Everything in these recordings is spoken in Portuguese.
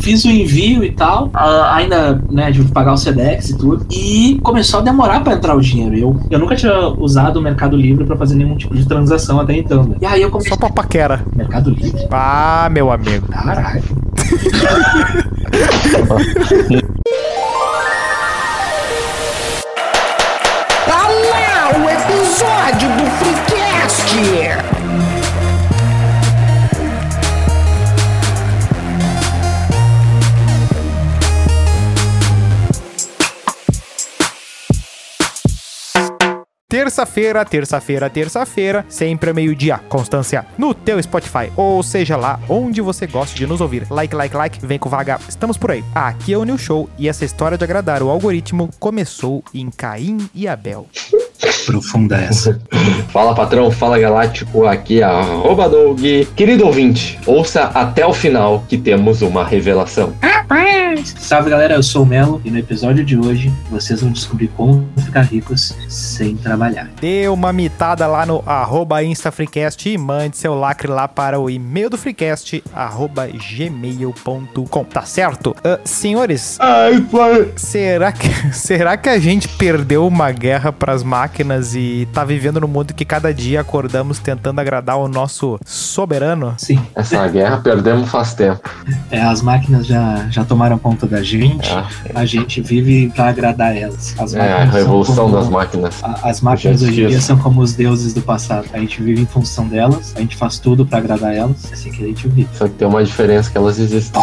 fiz o envio e tal, ainda, né, de pagar o Sedex e tudo, e começou a demorar pra entrar o dinheiro. Eu, eu nunca tinha usado o Mercado Livre pra fazer nenhum tipo de transação até então, né? E aí eu comecei... Só pra paquera. Mercado Livre? Ah, meu amigo. Caralho. Tá lá o episódio do Freecast! Terça-feira, terça-feira, terça-feira, sempre ao meio-dia, Constância, no teu Spotify, ou seja lá onde você gosta de nos ouvir. Like, like, like, vem com vaga, estamos por aí. Aqui é o New Show e essa história de agradar o algoritmo começou em Caim e Abel. Profunda essa. Fala patrão, fala galáctico, aqui é arroba Doug. Querido ouvinte, ouça até o final que temos uma revelação. Salve galera, eu sou o Melo e no episódio de hoje vocês vão descobrir como ficar ricos sem trabalhar. Dê uma mitada lá no arroba InstaFreecast e mande seu lacre lá para o e-mail do Freecast, arroba gmail.com. Tá certo? Ah, senhores, Ai, pai. será que, será que a gente perdeu uma guerra pras máquinas e tá vivendo no mundo que cada dia acordamos tentando agradar o nosso soberano? Sim, Essa guerra perdemos faz tempo. é, as máquinas já, já tomaram conta da gente, É, a gente vive pra agradar elas. As é a revolução como- das máquinas. a- As máquinas Gente, hoje em dia são como os deuses do passado. A gente vive em função delas, a gente faz tudo pra agradar elas, é assim que a gente vive. Só que tem uma diferença que elas existem.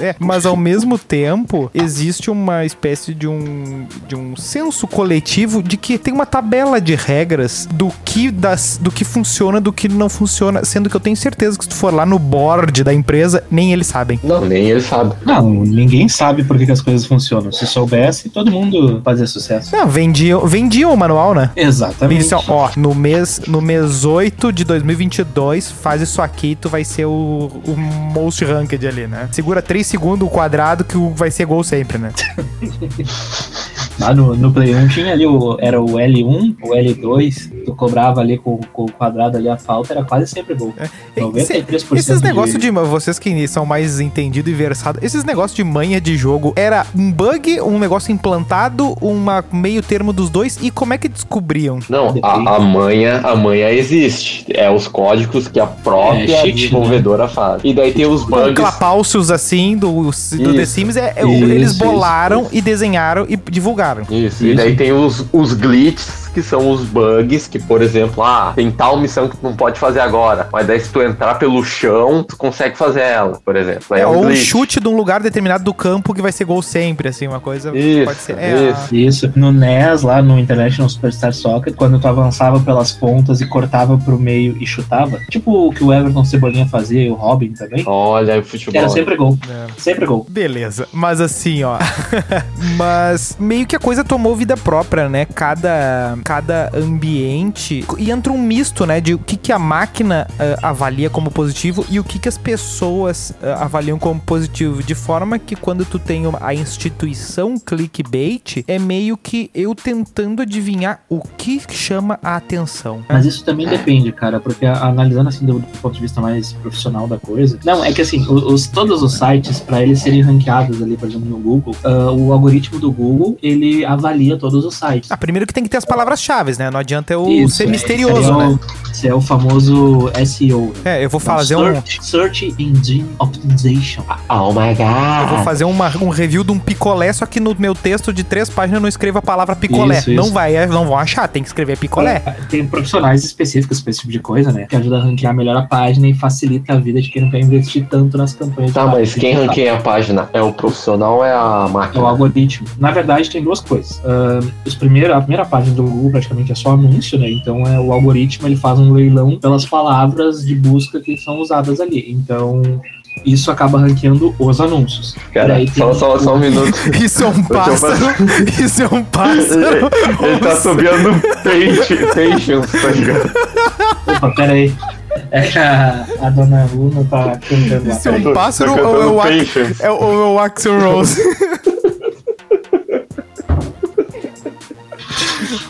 É, mas ao mesmo tempo, existe uma espécie de um, de um senso coletivo de que tem uma tabela de regras do que, das, do que funciona do que não funciona, sendo que eu tenho certeza que se tu for lá no board da empresa, nem eles sabem. Não, nem ele sabe. Não, ninguém sabe por que, que as coisas funcionam. Se soubesse, todo mundo fazia sucesso. Não, vendiam, vendiam o manual, né? Exatamente. disse, ó, ó, no mês, no mês 8 de 2022, faz isso aqui, tu vai ser o, o most ranked ali, né? Segura 3 segundos o quadrado que vai ser gol sempre, né? Lá no, no Play 1 tinha ali o, era o L1, o L2, tu cobrava ali com, com o quadrado ali a falta, era quase sempre gol. 93% Esses de- negócios de. Vocês que são mais entendidos e versados, esses negócios de manha de jogo era um bug, um negócio implantado, uma meio termo dos dois, e como é que descobriam? Não, a, a manha, a manha existe. É os códigos que a própria É, cheat, desenvolvedora faz. E daí tem os Um bugs. clapalcios assim do, do The Isso. Sims, é, é- Isso, eles isso, bolaram e desenharam e divulgaram. Isso, e Isso. daí tem os, os glitches, que são os bugs, que, por exemplo, ah, tem tal missão que tu não pode fazer agora. Mas daí se tu entrar pelo chão, tu consegue fazer ela, por exemplo. É, é um ou um glitch. chute de um lugar determinado do campo que vai ser gol sempre, assim, uma coisa. Isso, pode ser. É, isso. Isso, no NES, lá no International Superstar Soccer, quando tu avançava pelas pontas e cortava pro meio e chutava, tipo o que o Everton Cebolinha fazia e o Robin também, Olha o futebol. era sempre gol. É. Sempre gol. Beleza, mas assim, ó. mas meio que a coisa tomou vida própria, né? Cada, cada ambiente. E entra um misto, né? De o que, que a máquina ah, avalia como positivo e o que, que as pessoas ah, avaliam como positivo. De forma que quando tu tem uma- a instituição clickbait, é meio que eu tentando adivinhar o que chama a atenção. Mas isso também depende, cara, porque analisando assim do, do ponto de vista mais profissional da coisa. Não, é que assim, os, todos os sites, para eles serem ranqueados ali, por exemplo, no Google, ah, o algoritmo do Google, ele avalia todos os sites. Ah, primeiro que tem que ter as palavras-chave, né? Não adianta eu Isso, ser é, misterioso, esse é né? o- Esse é o famoso SEO. né? É, eu vou fazer um. Search, Search Engine Optimization. Oh my god. Eu vou fazer uma- um review de um picolé, só que no meu texto de três páginas eu não escrevo a palavra picolé. Isso, Não isso. vai, é, não vão achar, tem que escrever picolé. Tem profissionais específicos pra esse tipo de coisa, né? Que ajuda a ranquear melhor a página e facilita a vida de quem não quer investir tanto nas campanhas. Tá, mas quem ranqueia a página é o profissional ou é a É o máquina? algoritmo. Na verdade, tem duas coisas. Ahn, os primeiros, a primeira página do Google praticamente é só anúncio, né? Então é o algoritmo ele faz um leilão pelas palavras de busca que são usadas ali. Então isso acaba ranqueando os anúncios. Cara, tem só, só, só um minuto. Isso é um pássaro. Isso é um pássaro. Ele tá subindo peixe, patience, tá ligado? Opa, pera aí. É que a, a dona Luna tá cantando lá. Isso é um pássaro Tá ou é o, cantando Ax-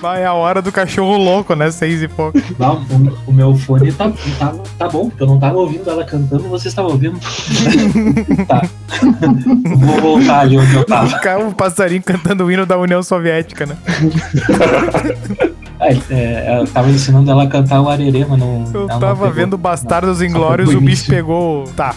Vai a hora do cachorro louco, né? Seis e pouco. O, o meu fone tá, tá, tá bom, porque eu não tava ouvindo ela cantando, vocês estavam ouvindo. tá. Vou voltar ali onde eu tava. O cara- O passarinho cantando o hino da União Soviética, né? É, é, eu tava ensinando ela a cantar o arerê, mas não. Eu tava vendo Bastardos Inglórios, o bicho pegou. Tá.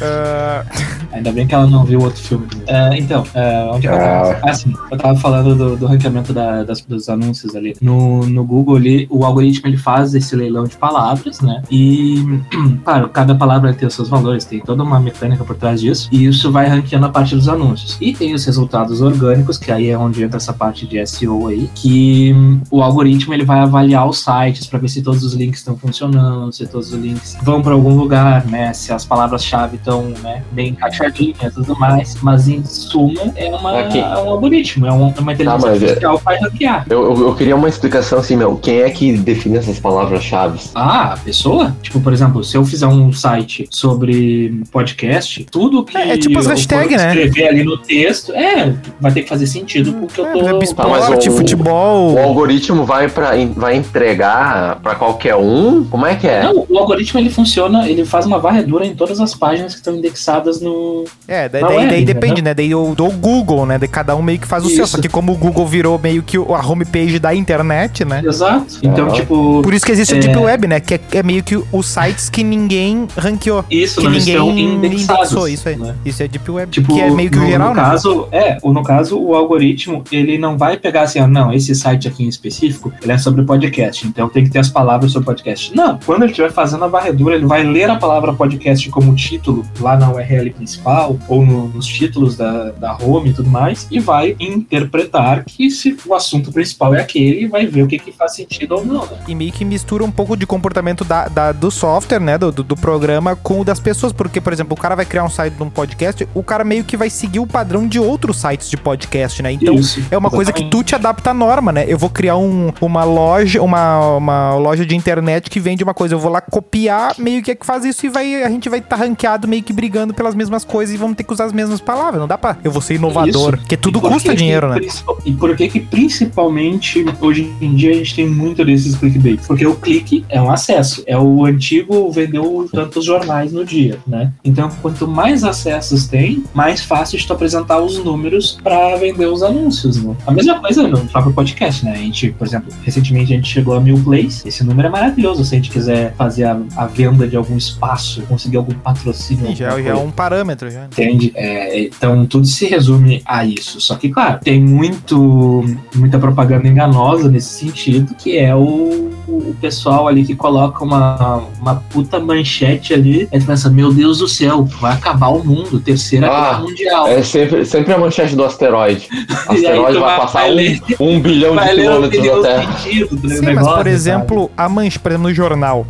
Ah, Ainda bem que ela não viu outro filme. É, então, é, onde é que eu tava? Ah, sim. Eu tava falando do, do ranqueamento da- das, dos anúncios ali. No, no Google ali, o algoritmo ele faz esse leilão de palavras, né? E, claro, cada palavra tem os seus valores, tem toda uma mecânica por trás disso. E isso vai ranqueando a partir dos anúncios. E tem os resultados orgânicos, que aí é onde entra essa parte de SEO aí, que hum, o algoritmo ele vai avaliar os sites para ver se todos os links estão funcionando, se todos os links vão para algum lugar, né? Se as palavras-chave estão né, bem encaixadinhas e tudo mais. Mas em suma, é, uma, Aqui. é um algoritmo, é um- é uma inteligência mas é- artificial para ranquear. Eu, eu, eu queria uma explicação assim, meu. Quem é que define essas palavras-chave? Ah, a pessoa? Tipo, por exemplo, se eu fizer um site sobre podcast, tudo que É, é tipo as eu hashtag, for né? escrever ali no texto, é, vai ter que fazer sentido com o que eu é, tô... por exemplo, Tá, mas esporte, o- futebol. O algoritmo vai, pra, vai entregar pra qualquer um? Como é que é? Não, o algoritmo ele funciona, ele faz uma varredura em todas as páginas que estão indexadas no. É, daí, daí- é, daí entendeu? depende, né? Daí o do Google, né? De cada um meio que faz o seu. Isso. Só que como o Google virou meio que o- a homepage da internet, né? Exato. Então, Ah. tipo. Por isso que existe É. Deep Web, né? Que é, é meio que os sites que ninguém ranqueou. Isso, que não ninguém estão indexados. indexou, isso aí. né? Isso é Deep Web, Tipo, que é meio que o no, geral, no né? caso, é, o- no caso, o algoritmo, ele não vai pegar assim, ah, não, esse site aqui em específico, ele é sobre podcast, então tem que ter as palavras sobre podcast. Não, quando ele estiver fazendo a varredura, ele vai ler a palavra podcast como título lá na URL principal, ou no- nos títulos da, da home e tudo mais, e vai interpretar que se o assunto principal é aquele, e vai ver o que, que faz sentido ou não, né? E meio que mistura um pouco de comportamento da, da- do software, né? Do, do, do programa com o das pessoas. Porque, por exemplo, o cara vai criar um site de um podcast, o cara meio que vai seguir o padrão de outros sites de podcast, né? Então, Isso, É uma coisa que exatamente. tu te adapta à norma, né? Eu vou criar um- uma loja, uma, uma loja de internet que vende uma coisa. Eu vou lá copiar, meio que é que faz isso e vai, a gente vai estar ranqueado meio que brigando pelas mesmas coisas e vamos ter que usar as mesmas palavras. Não dá pra eu vou ser inovador. Isso. Porque tudo por custa que que dinheiro, né? principal- E por que que principalmente hoje em dia a gente tem muito desses clickbait? Porque o clique é um acesso, é o antigo vendeu tantos jornais no dia, né? Então, quanto mais acessos tem, mais fácil de tu apresentar os números para vender os anúncios, né? A mesma coisa no próprio podcast, né? A gente, por exemplo, recentemente a gente chegou a mil plays, esse número é maravilhoso se a gente quiser fazer a, a venda de algum espaço, conseguir algum patrocínio. Sim, já, alguma já é um parâmetro já. Entende? É, então tudo se resume a isso. Só que, claro, tem muito, muita propaganda enganosa nesse sentido, que é o, o pessoal ali que coloca uma, uma puta manchete ali. E tu pensa, meu Deus do céu, vai acabar o mundo, terceira Ah, guerra mundial. É sempre, sempre a manchete do asteroide. O aí asteroide vai vai- passar vai um, ler- um bilhão de quilômetros da Terra. sentido do Sim, negócio, mas por sabe? exemplo, a manchete, por exemplo, no jornal,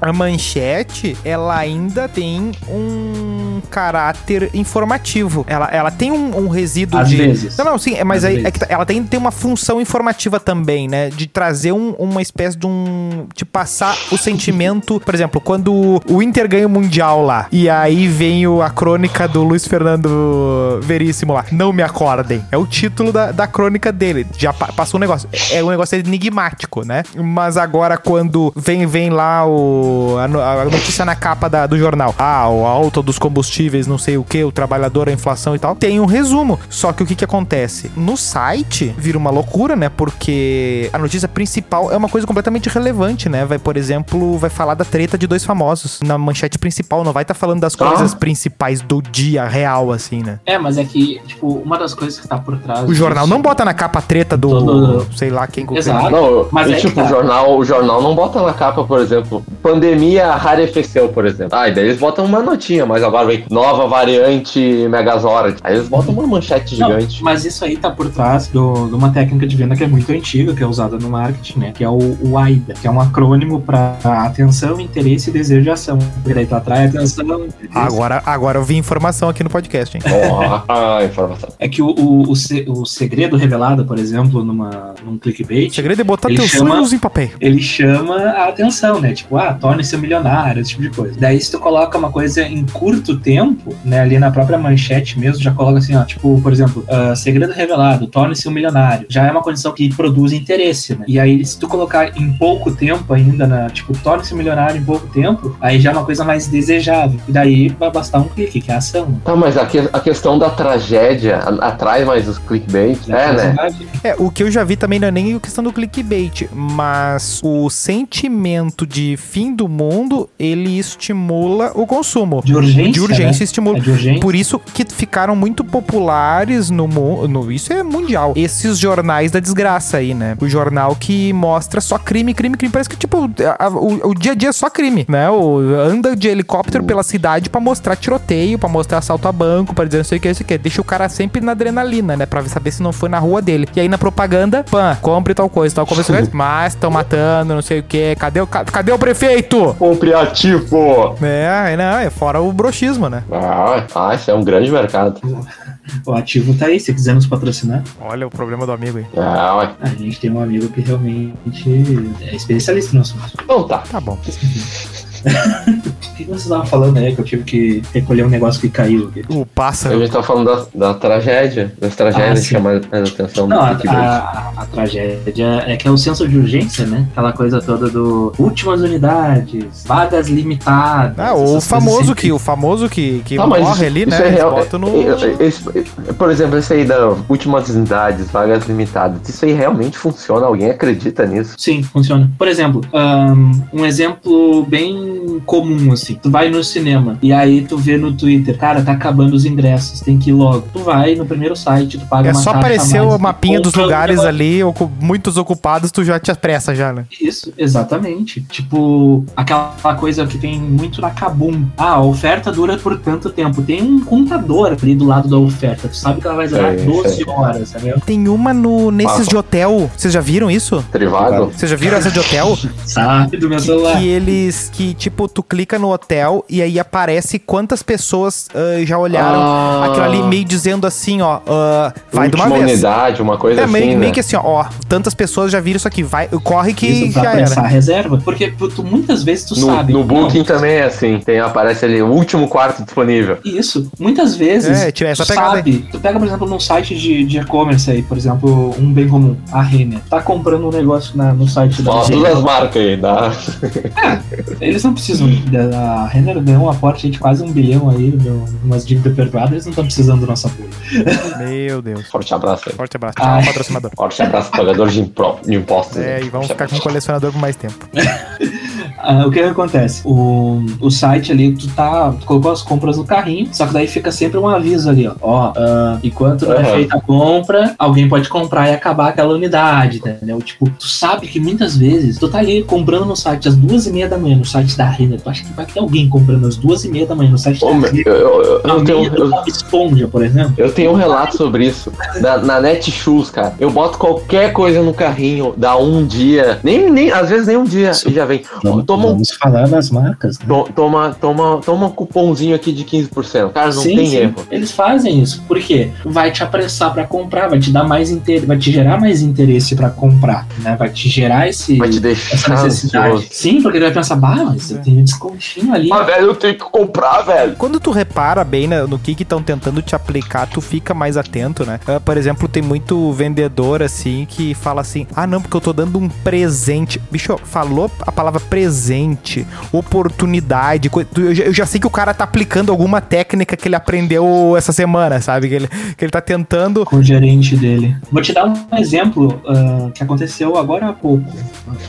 a manchete, ela ainda tem um caráter informativo. Ela, ela tem um, um resíduo Às de. vezes. Não, não, sim, é, mas aí é vezes. que tá- ela tem, tem uma função informativa também, né? De trazer um- uma espécie de um. de passar o sentimento. Por exemplo, quando o Inter ganha o Mundial lá, e aí vem o- a crônica do Luiz Fernando Veríssimo lá. Não me acordem. É o título da, da crônica dele. Já pa- passou um negócio. É um negócio enigmático, né? Mas agora, quando vem, vem lá o, a, a notícia na capa da- do jornal. Ah, o alta dos combustíveis, não sei o que, o trabalhador, a inflação e tal. Tem um resumo. Só que o que que acontece? No site, vira uma loucura, né? Porque a notícia principal é uma coisa completamente relevante, né? Vai, por exemplo, vai falar da treta de dois famosos. Na manchete principal, não vai estar falando das Ah. coisas principais do dia real, assim, né? É, mas é que, tipo, uma das coisas que tá por trás. O jornal disso- não bota na capa a treta do. Todo- sei lá quem Exato. Não, Mas e é que tipo, tá. o, jornal, o jornal não bota na capa, por exemplo, pandemia rarefeceu, por exemplo. Ah, e daí eles botam uma notinha, mas agora nova variante Megazord. Aí eles botam uma manchete Não, gigante. mas isso aí tá por trás do- de uma técnica de venda que é muito antiga, que é usada no marketing, né? Que é o, o AIDA, que é um acrônimo para atenção, interesse, desejo de ação. Porque daí tu atrai atenção. interesse. Agora, agora eu vi informação aqui no podcast, hein? Ó, a informação. É que o, o, o, se- o segredo revelado, por exemplo, numa, num O clickbait, segredo é botar teus chama- sonhos em papel. ele chama a atenção, né? Tipo, ah, torne-se um milionário, esse tipo de coisa. Daí, se tu coloca uma coisa em curto tempo, né, ali na própria manchete mesmo, já coloca assim, ó, tipo, por exemplo, ah, segredo revelado, torne-se um milionário. Já é uma condição que produz interesse, né? E aí, se tu colocar em pouco tempo ainda, na, tipo, torne-se um milionário em pouco tempo, aí já é uma coisa mais desejável. E daí vai bastar um clique, que é a ação. né? Tá, mas a, que- a questão da tragédia atrai mais os clickbait. É, né? É, o que eu já vi também não é nem a questão do clickbait, mas o sentimento de fim do mundo, ele estimula o consumo. De urgência. De urgência Né? estimula. É de urgência. Por isso que ficaram muito populares no mundo. Isso é mundial. Esses jornais da desgraça aí, né? O jornal que mostra só crime, crime, crime. Parece que, tipo, a- a- o, o dia a dia é só crime, né? O, anda de helicóptero pela cidade pra mostrar tiroteio, pra mostrar assalto a banco, pra dizer não sei o que, não sei o que. Deixa o cara sempre na adrenalina, né? Pra saber se não foi na rua dele. E aí na propaganda, pã, compre tal coisa, tal coisa. Mas estão matando, não sei o que. Cadê o, ca- cadê o prefeito? Compre ativo! É, não, é fora o broxismo, né? Ah, ah, isso é um grande mercado. O ativo tá aí, se quiser nos patrocinar. Olha o problema do amigo aí. Ah, ué. A gente tem um amigo que realmente é especialista no assunto. Então tá. Tá bom. O que vocês estavam falando aí que eu tive que recolher um negócio que caiu aqui? O A pássaro. gente tá falando da, da tragédia, das Ah, tragédias que sim. chamam mais atenção do Não, a, a- a tragédia é que é o senso de urgência, né? Aquela coisa toda do últimas unidades, vagas limitadas. Ah, o famoso assim. que, o famoso que, que mas morre isso- ali, isso né? é real. no. É, é, esse- é, por exemplo, esse aí da últimas unidades, vagas limitadas. Isso aí realmente funciona? Alguém acredita nisso? Sim, funciona. Por exemplo, ahn, um exemplo bem comum, assim. Tu vai no cinema e aí tu vê no Twitter, cara, tá acabando os ingressos, tem que ir logo. Tu vai no primeiro site, tu paga É uma só aparecer o mapinha dos lugares ali, muitos ocupados, tu já te apressa já, né? Isso, exatamente. Tipo, aquela coisa que tem muito na Kabum. Ah, a oferta dura por tanto tempo. Tem um contador ali do lado da oferta. Tu sabe que ela vai durar Sei, 12 sei. horas, sabe? Tem uma no, nesses Passa. de hotel. Vocês já viram isso? Trivado? Vocês já viram essa de hotel? Sabe do meu Que, celular. que eles. Que, tipo, tu clica no hotel e aí aparece quantas pessoas ah, já olharam Ah, aquilo ali, meio dizendo assim, ó. ah, vai de uma última vez. unidade, uma coisa É, assim, meio, né? meio que assim, ó, ó, tantas pessoas já viram isso aqui, vai, corre que Isso pra já era. a reserva. Porque tu, muitas vezes tu No, sabe. no não, Booking também é assim. Tem, aparece ali o último quarto disponível. Isso. Muitas vezes. É, tira essa tu pegada sabe. Tu pega, por exemplo, num site de de e-commerce aí, por exemplo, um bem comum, a Renner. Tá comprando um negócio na- no site da Fala Renner. todas as marcas aí, dá. Eles não precisam. da- A Renner deu um aporte de quase um bilhão aí, deu umas dívidas perdoadas, eles não estão precisando do nosso apoio. Meu Deus. Forte abraço aí. Forte abraço. Tchau, Ai. patrocinador. Forte abraço, pagador de, impostos. É, e vamos Forte ficar com o abraço. colecionador por mais tempo. Ah, o que, que acontece? O, o site ali, tu tá. Tu colocou as compras no carrinho, só que daí fica sempre um aviso ali, ó. Ó, ah, enquanto não é Aham. feita a compra, alguém pode comprar e acabar aquela unidade, entendeu? Tipo, tu sabe que muitas vezes tu tá ali comprando no site às duas e meia da manhã, no site da Renner. Tu acha que vai ter alguém comprando às duas e meia da manhã no site Ô, da Renner? eu, eu- eu- eu tenho, eu, Esponja, por exemplo. eu tenho um relato sobre isso. Da- na Netshoes, cara. Eu boto qualquer coisa no carrinho, dá um dia. Nem, nem, às vezes nem um dia. E já vem. Vamos, Toma um vamos falar das marcas, né? To- Toma, toma, toma um cupomzinho aqui de 15%. Cara, não sim, tem sim. erro. Eles fazem isso. Por quê? Vai te apressar pra comprar, vai te dar mais interesse, vai te gerar mais interesse pra comprar, né? Vai te gerar esse, Vai te essa deixar necessidade. ansioso. Sim, porque ele vai pensar, bah, mas eu tenho um descontinho ali. Ah, velho, eu tenho que comprar, velho. Quando tu repara bem na- no que estão tentando te aplicar, tu fica mais atento, né? Ah, por exemplo, tem muito vendedor assim que fala assim: ah, não, porque eu tô dando um presente. Bicho, falou a palavra presente, oportunidade. coi- tu- Eu já, eu já sei que o cara tá aplicando alguma técnica que ele aprendeu essa semana, sabe? Que ele, que ele tá tentando. Com o gerente dele. Vou te dar um exemplo ah, que aconteceu agora há pouco,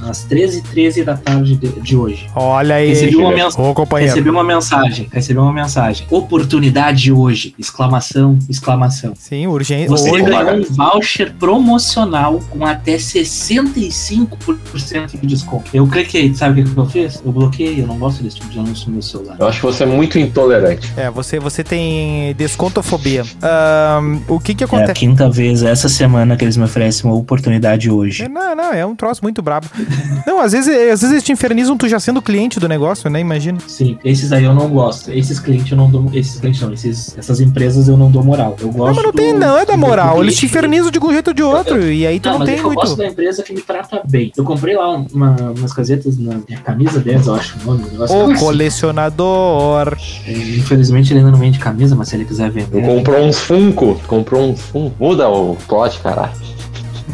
às 13h13 da tarde de, de hoje. Olha aí, Recebi uma mensagem. ô. Recebi uma mensagem, recebi uma mensagem. Oportunidade de hoje! Exclamação, exclamação. Sim, urgente. Você Hoje, ganhou um voucher promocional com até 65% de desconto. Eu cliquei, sabe o que que eu fiz? Eu bloqueei, eu não gosto desse tipo de anúncio no meu celular. Eu acho que você é muito intolerante. É, você, você tem descontofobia. Ahn, o que que É a acontece? quinta vez essa semana que eles me oferecem uma oportunidade hoje. É, não, não, é um troço muito brabo. não, às vezes, às vezes eles te infernizam tu já sendo cliente do negócio, né? Imagina. Sim, esses aí eu não gosto. Esses clientes eu não dou. Esses clientes não, esses, essas empresas eu não dou moral. Eu gosto. Não, mas não tem, do- não é da do moral. Eles te infernizam de um jeito ou de outro. E aí tu Não, não, mas é tem que eu gosto muito. da empresa que me trata bem. Eu comprei lá uma, umas casetas na minha camisa deles, eu acho o nome. Negócio O assim. colecionador. É, Infelizmente ele ainda não vende camisa, mas se ele quiser vender. Comprou uns Funko, comprou uns Funko. Muda o plot, caralho.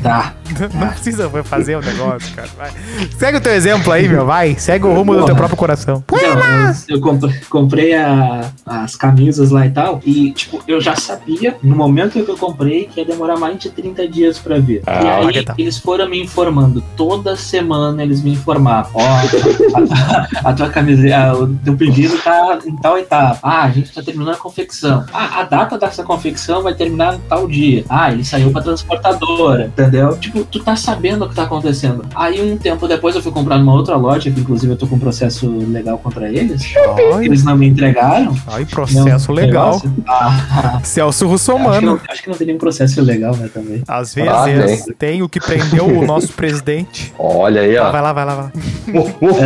Dá. Não precisa fazer o negócio, cara. Vai. Segue o teu exemplo aí, meu. Vai. Segue o rumo do teu Porra. próprio coração. Então, eu, comprei, comprei a- as camisas lá e tal, e, tipo, eu já sabia, no momento que eu comprei, que ia demorar mais de 30 dias pra vir. Ah, e aí, Paquetá. eles foram me informando, toda semana eles me informavam, ó, a, a tua camiseta, o teu pedido tá em tal etapa, ah, a gente tá terminando a confecção, ah, a data dessa confecção vai terminar em tal dia, ah, ele saiu pra transportadora, entendeu? Tipo, tu tá sabendo o que tá acontecendo. Aí, um tempo depois, eu fui comprar numa outra loja, que inclusive eu tô com um processo legal contra eles, Ai, eles não me entregaram. ai, processo Não, legal. Ah, Celso acho, Russomano. não, acho que não tem nenhum processo legal, né, também. Às Ah, vezes tem o que prendeu o nosso presidente. Olha aí, ó. Vai lá, vai lá, vai lá. Você,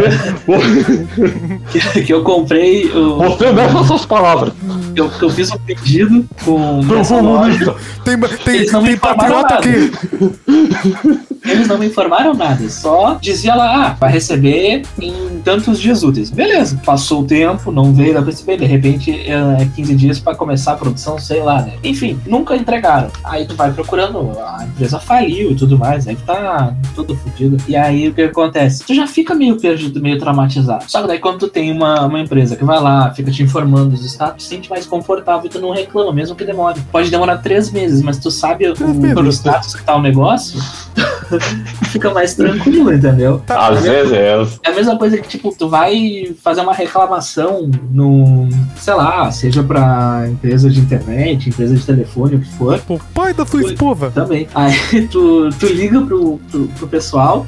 Que, que eu comprei, o- você mexe as suas palavras. Eu, eu fiz um pedido com loja. Tem, tem, Eles não me tem informaram patriota nada. aqui. Eles não me informaram nada, só dizia lá, ah, vai receber em tantos dias úteis. Beleza, passou o tempo, não veio, dá pra receber, de repente é 15 dias pra começar a produção, sei lá, né? Enfim, nunca entregaram. Aí tu vai procurando, a empresa faliu e tudo mais, aí tá tudo fodido. E aí o que acontece? Tu já fica meio perdido, meio traumatizado. Só que daí quando tu tem uma, uma empresa que vai lá, fica te informando dos status, tu sente mais confortável e tu não reclama, mesmo que demore. Pode demorar três meses, mas tu sabe o, o status que tá o negócio, fica mais tranquilo, entendeu? Às vezes é. É a mesma coisa que, tipo, tu vai fazer uma reclamação no, sei lá, seja pra empresa de internet, empresa de telefone, o que for, O pai da tua esposa. também. Aí tu, tu liga pro, pro, pro pessoal,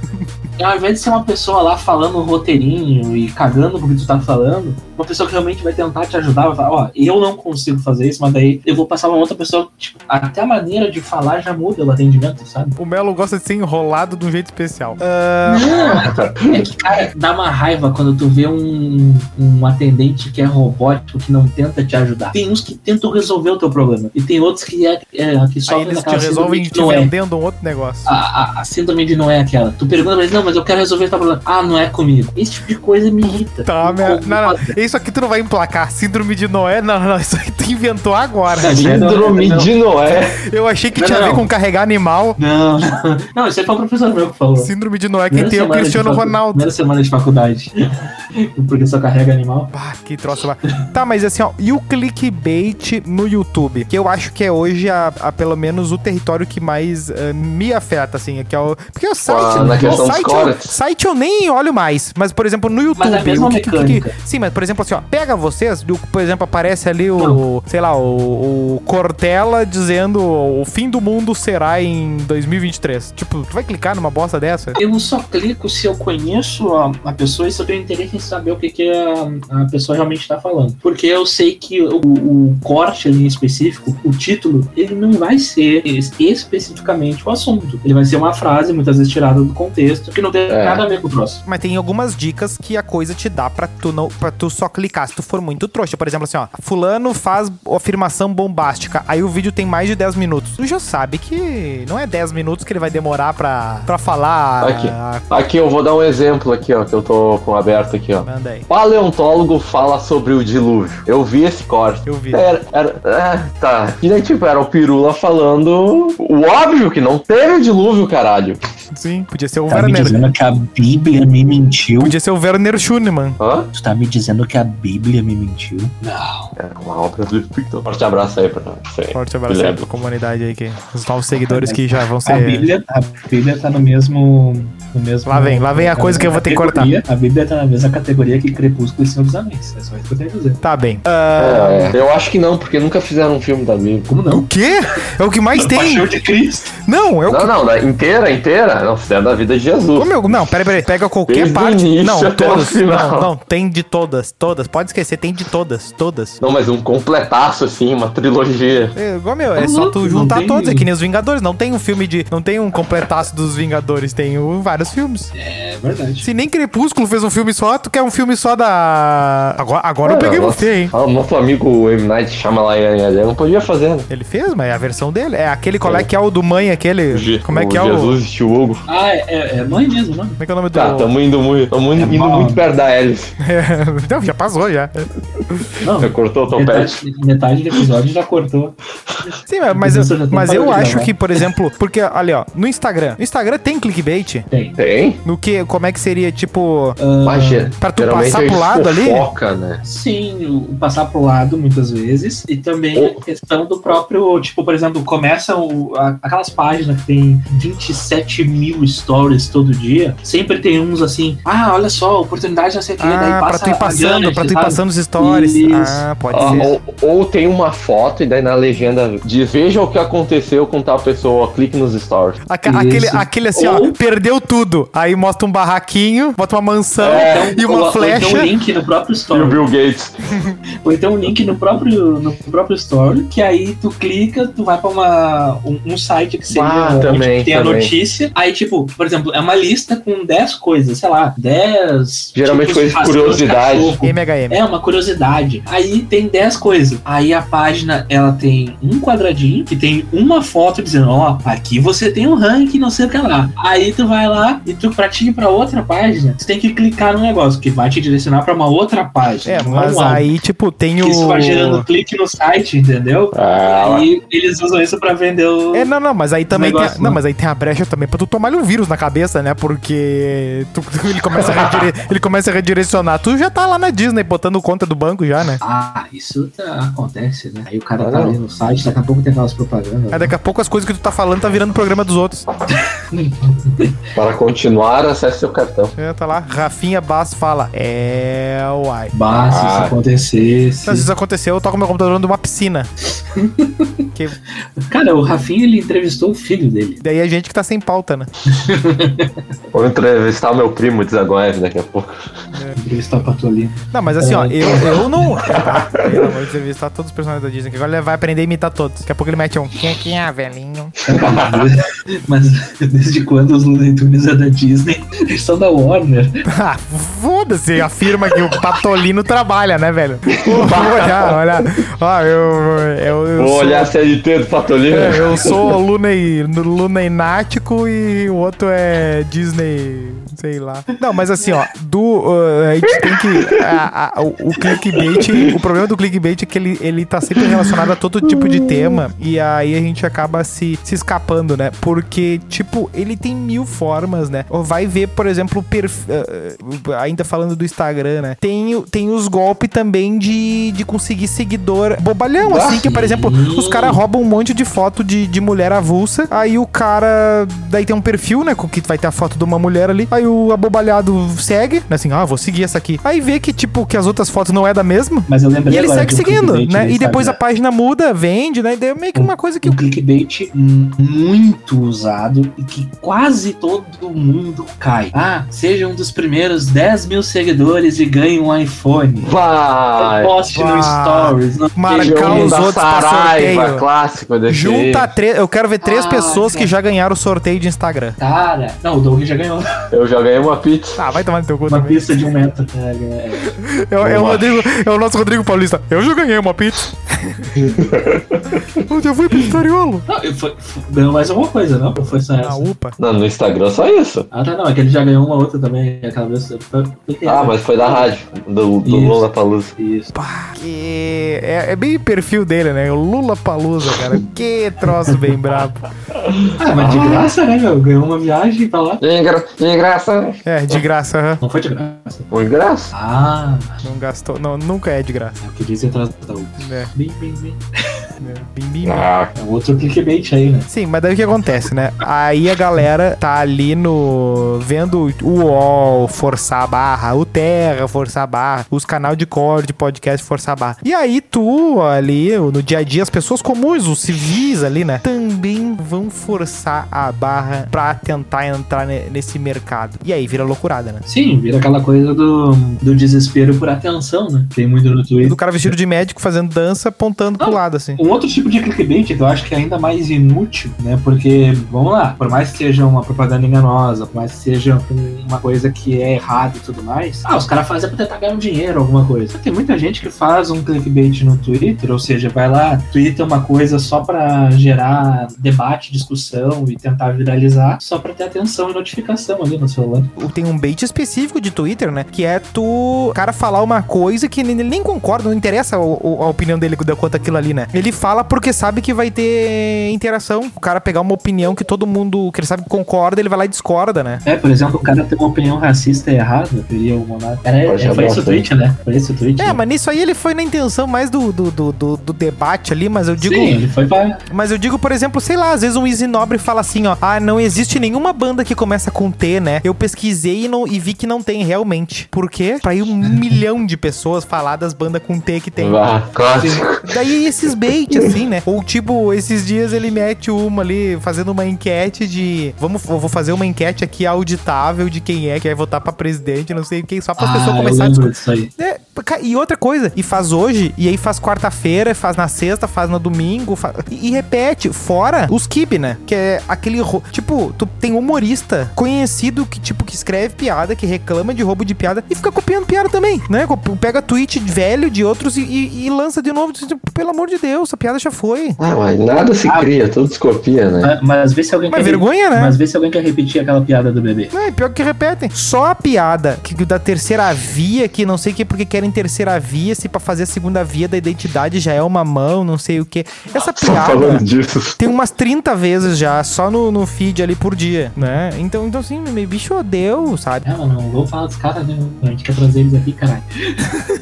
e ao invés de ser uma pessoa lá falando um roteirinho e cagando porque tu tá falando, uma pessoa que realmente vai tentar te ajudar, vai falar, ó, eu não consigo fazer isso, mas daí eu vou passar uma outra pessoa, tipo, até a maneira de falar já muda o atendimento, sabe? O Melo gosta de ser enrolado de um jeito especial. Ah, Não, é que, cara, dá uma raiva quando tu vê um, um atendente que é robótico, que não tenta te ajudar. Tem uns que tentam resolver o teu problema. E tem outros que é, é que aí sofrem eles te resolvem te Noé. vendendo um outro negócio. A, a, a síndrome de Noé é aquela. Tu pergunta pra eles, não, mas eu quero resolver esse problema. Ah, não é comigo. Esse tipo de coisa me irrita. Tá, minha... não, não. Isso aqui tu não vai emplacar. Síndrome de Noé? Não, não, isso aí tu inventou agora. Não, Síndrome não. de Noé. Eu achei que Não, tinha a ver com carregar animal. Não, não. Não, isso aí foi o professor meu que falou. Síndrome de Noé, quem tem é o Cristiano facu- Ronaldo. Primeira semana de faculdade. Porque só carrega animal. Ah, que troço lá. Tá, mas assim, ó, e o clickbait no YouTube? Que eu acho que é hoje, a, a pelo menos, o território que mais eh, me afeta, assim, que é o... Porque o site... Ah, na dos site, eu, site eu nem olho mais, mas, por exemplo, no YouTube... Mas é a mesma o que, que- que- mecânica. sim, mas, por exemplo, assim, ó, pega vocês, do- por exemplo, aparece ali o, Não. sei lá, o, o Cortella dizendo o fim do mundo será em 2023. Tipo, tu vai clicar numa bosta dessa? Eu só clico se eu conheço a, a pessoa e se eu tenho interesse em saber o que, que a, a pessoa realmente está falando. Porque eu sei que o, o corte ali em específico, o título, ele não vai ser es- especificamente o assunto. Ele vai ser uma frase, muitas vezes tirada do contexto, que não tem É. nada a ver com o próximo. Mas tem algumas dicas que a coisa te dá pra tu, não, pra tu só clicar se tu for muito trouxa. Por exemplo, assim, ó. Fulano faz afirmação bombástica. Aí o vídeo tem mais de 10 minutos. Tu já sabe que não é 10 minutos que ele vai demorar pra, pra falar. Aqui. a- Aqui eu vou dar um exemplo aqui, ó, que eu tô com aberto aqui, ó. Manda aí. Paleontólogo fala sobre o dilúvio. Eu vi esse corte. Eu vi. Era, era, é, tá. E daí, tipo, era o Pirula falando o óbvio que não teve dilúvio, caralho. Sim, podia ser o Tá me Werner. dizendo que a Bíblia me mentiu. Podia ser o Werner Schunemann. Hã? Tu tá me dizendo que a Bíblia me mentiu. Não. É uma obra do Espírito. Forte abraço aí pra você. Forte abraço aí Guilherme. pra comunidade aí, que os novos seguidores que já vão A ser. Bíblia, a Bíblia tá no mesmo, no mesmo. Lá vem, lá vem a coisa que eu vou ter que cortar. A Bíblia tá na mesma categoria que Crepúsculo e Senhor dos Anéis. É só isso que eu tenho a dizer. Tá bem. Ah, É, eu acho que não, porque nunca fizeram um filme da Bíblia. Como O não? quê? É o que mais tem. Paixão de Cristo. Não, é o Não, não, da inteira, inteira. Não, fizeram da vida de Ô, Jesus. meu, não, peraí, peraí. Pega qualquer Desde o parte. início Não, o todas. final. Não, não, tem de todas, todas. Pode esquecer, tem de todas, todas. Não, mas um completaço, assim, uma trilogia. É, igual, meu, é Tá só tu juntar tem- todos, é que nem os Vingadores. Não tem um filme de. Não tem um completaço dos Vingadores, tem o- vários filmes. É verdade. Se nem Crepúsculo fez um filme só, tu quer um filme só da. Agora, agora eu peguei nossa, você, hein? Ah, o nosso amigo M. Night Shyamalan, ele não podia fazer, né? Ele fez, mas é a versão dele. É aquele, qual é que é o do mãe, aquele. Como é que é o. Jesus e o Hugo. Ah, é, é- é mãe mesmo, não? Como é que é o nome do. Tá, tamo indo muito, tamo indo, É indo muito perto da hélice. Não, já passou já. Não. Você cortou o topete? Metade, metade do episódio já cortou. Sim, mas- eu, já mas eu de acho que, por exemplo, porque, olha, ó, no Instagram. No Instagram tem clickbait? Tem. Tem? No que, como é que seria, tipo. Ge- pra tu passar pro lado ali? fofoca, né? Sim, o passar pro lado muitas vezes. E também Oh. a questão do próprio, tipo, por exemplo, começa o- a- aquelas páginas que tem 27 mil stories todo dia. Sempre tem uns assim, ah, olha só, oportunidade não sei o que, daí Ah, pra passa tu ir passando, Janet, pra tu ir sabe? passando os stories. Isso. Ah, pode Ah, ser. ou, ou tem uma foto e daí na legenda diz veja o que aconteceu com tal pessoa, clique nos stories. Aca- Isso. aquele, aquele assim, ó, Ou- perdeu tudo. Aí mostra um barraquinho, bota uma mansão É, e uma ou- Ou flecha. então um link no próprio E o story. Bill Gates. Ou então um link no próprio, no próprio story, que aí tu clica, tu vai pra uma, um, um site que seria Ah, também, tem a também. notícia. Aí, tipo, por exemplo, é uma lista com 10 coisas, sei lá, 10. Geralmente tipos coisa MHM. É uma curiosidade. Aí tem 10 coisas. Aí a página ela tem um quadradinho que tem uma foto dizendo: Ó, aqui você tem um ranking, não sei o que lá. Aí tu vai lá e tu pra te ir pra outra página, tu tem que clicar no negócio que vai te direcionar pra uma outra página. É, não mas um aí, tipo, tem Que o. isso vai gerando clique no site, entendeu? Ah, Aí eles usam isso pra vender o. É, não, não, mas aí também tem, a- negócio, não, né? mas aí tem a brecha também pra tu tomar um vírus na cabeça, né? Porque tu- tu- ele, começa a redire- ele começa a redirecionar. Tu já tá lá na Disney botando conta do banco já, né? Ah, isso tá- acontece, né? Aí o cara Ah, tá ali no site, daqui a pouco tem aquelas propagandas. Aí daqui a pouco as coisas que tu tá falando tá virando programa dos outros. para continuar, acesse seu cartão. É, tá lá, Rafinha Bass fala. É, uai. Bah, se Ah. isso acontecesse. Às vezes aconteceu, eu toco meu computador dentro de uma piscina. que, Cara, o Rafinha ele entrevistou o filho dele. daí a gente que tá sem pauta, né? Vou entrevistar o meu primo de Zagoev daqui a pouco. Entrevistar o Patolino. Não, mas assim, ó, É. eu, eu não. Tá, eu vou entrevistar todos os personagens da Disney, que agora ele vai aprender a imitar todos. Daqui a pouco ele mete um. Quem é quem é, velhinho? Mas desde quando os Looney Tunes é da Disney? Eles são da Warner. Ah, foda-se, afirma que o Patolino trabalha, né, velho? Vou olhar, olha. Ó, eu. eu, eu Vou sou, olhar a CLT do Patolino. é, eu sou Lunei, Luneinático e o outro é Disney, sei lá. Não, mas assim, ó, do. uh, a gente tem que. A- o, clickbait. O problema do clickbait é que ele, ele tá sempre relacionado a todo tipo de tema. E aí a gente acaba se, se escapando, né? Porque, tipo, ele tem mil formas, né? Vai ver, por exemplo, perf... uh, ainda falando do Instagram, né? Tem, tem os golpes também de, de conseguir seguidor bobalhão, assim, que, por exemplo, os caras roubam um monte de foto de, de mulher avulsa. Aí o cara. Daí tem um perfil, né? Com que vai ter a foto de uma mulher ali. Aí o abobalhado segue, né? Assim, ah, vou seguir essa aqui. Aí vê que, tipo, que as outras fotos não é da mesma. Mas eu lembrei E ele agora segue de um seguindo, né? no E depois a página muda, vende, né? E daí é meio que uma coisa que. um clickbait muito usado e que quase todo mundo cai. Ah, seja um dos primeiros 10 mil seguidores e ganhe um iPhone. Vai! Poste no vai. Stories. Não Marcar os outros pra Saraiva, sorteio. clássico desse Junta três. Eu quero ver três Ah, pessoas que cara. já ganharam o sorteio de Instagram. Cara, não, o Doug já ganhou Eu já ganhei uma pizza. Ah, vai tomar no teu cu uma também. pista de um metro. É, é, É, o- é. Rodrigo, é o nosso Rodrigo Paulista. Eu já ganhei uma pizza. Onde eu fui pizzariolo? Não, eu foi, foi- ganhou mais alguma coisa, não? Ou foi só essa? Na UPA. Não, no Instagram só isso. Ah, tá, não. É que ele já ganhou uma outra também. Aquela vez. Ah, mas foi da rádio, do, do. Lula Palusa. Isso. Pá, que é, é bem perfil dele, né? O Lula Palusa, cara. Que troço bem brabo. Ah, mas de graça, né, meu? Ganhou uma viagem pra lá. De, gra de graça. É, de graça, aham. Não foi de graça. Foi de graça. Ah, Não gastou. Não, nunca é de graça. eu queria ir atrás da outra. É. Bem, bem, bem. Bim, bim, bim. Ah, É outro clickbait aí, né? Sim, mas daí o que acontece, né? Aí a galera tá ali no. vendo o UOL forçar a barra, o Terra forçar a barra, os canal de core de podcast forçar a barra. E aí tu, ali, no dia a dia, as pessoas comuns, os civis ali, né? Também vão forçar a barra pra tentar entrar ne- nesse mercado. E aí vira loucurada, né? Sim, vira aquela coisa do, do desespero por atenção, né? Tem muito no Twitter. Do cara vestido de médico fazendo dança, apontando pro lado, assim. Um outro tipo de clickbait que eu acho que é ainda mais inútil, né? Porque, vamos lá, por mais que seja uma propaganda enganosa, por mais que seja um- uma coisa que é errada e tudo mais, ah, os caras fazem pra tentar ganhar um dinheiro, alguma coisa. Tem muita gente que faz um clickbait no Twitter, ou seja, vai lá, twitta uma coisa só pra gerar debate, discussão e tentar viralizar, só pra ter atenção e notificação ali no celular. tem um bait específico de Twitter, né? Que é tu, cara falar uma coisa que ele nem concorda, não interessa o- a opinião dele quanto aquilo ali, né? Ele fala porque sabe que vai ter interação. O cara pegar uma opinião que todo mundo, que ele sabe que concorda, ele vai lá e discorda, né? É, por exemplo, o cara tem uma opinião racista errada, teria o Monarca. Era, Pode é, foi esse o tweet, né? Foi esse o tweet. É, né? mas nisso aí ele foi na intenção mais do, do, do, do- do debate ali, mas eu digo. Sim, ele foi pra. Mas eu digo, por exemplo, sei lá, às vezes um Easy Nobre fala assim, ó. Ah, não existe nenhuma banda que começa com T, né? Eu pesquisei e, não, e vi que não tem realmente. Por quê? Pra ir um milhão de pessoas falar das bandas com T que tem. ah, clássico. Daí esses bait, assim, né? Ou tipo, esses dias ele mete uma ali, fazendo uma enquete de. Vamos, eu vou fazer uma enquete aqui auditável de quem é que vai votar pra presidente, não sei quem, só para as Ah, pessoas começarem a discutir. É, ca- e outra coisa, e faz hoje, e aí faz quarta-feira, faz na sexta, faz no domingo, fa- e, e repete, fora os kib, né? Que é aquele. Tipo, tu tem humorista conhecido que, tipo, que escreve piada, que reclama de roubo de piada e fica copiando piada também, né? Pega tweet velho de outros e, e- e lança de novo. Tipo, Pelo amor de Deus, essa piada já foi. Ah, mas nada se cria, tudo se copia, né? Mas, mas vê se alguém Mas quer. vergonha, né? Mas vê se alguém quer repetir aquela piada do bebê. Não, é pior que repetem. Só a piada que, da terceira via, que não sei o que, porque querem terceira via, se pra fazer a segunda via da identidade já é uma mão, não sei o que. Essa Só piada falando disso. tem umas 30 vezes já, só no, no feed ali por dia, né? Então, então assim, meu bicho deu, sabe? Não, não vou falar dos caras, né? A gente quer trazer eles aqui, caralho.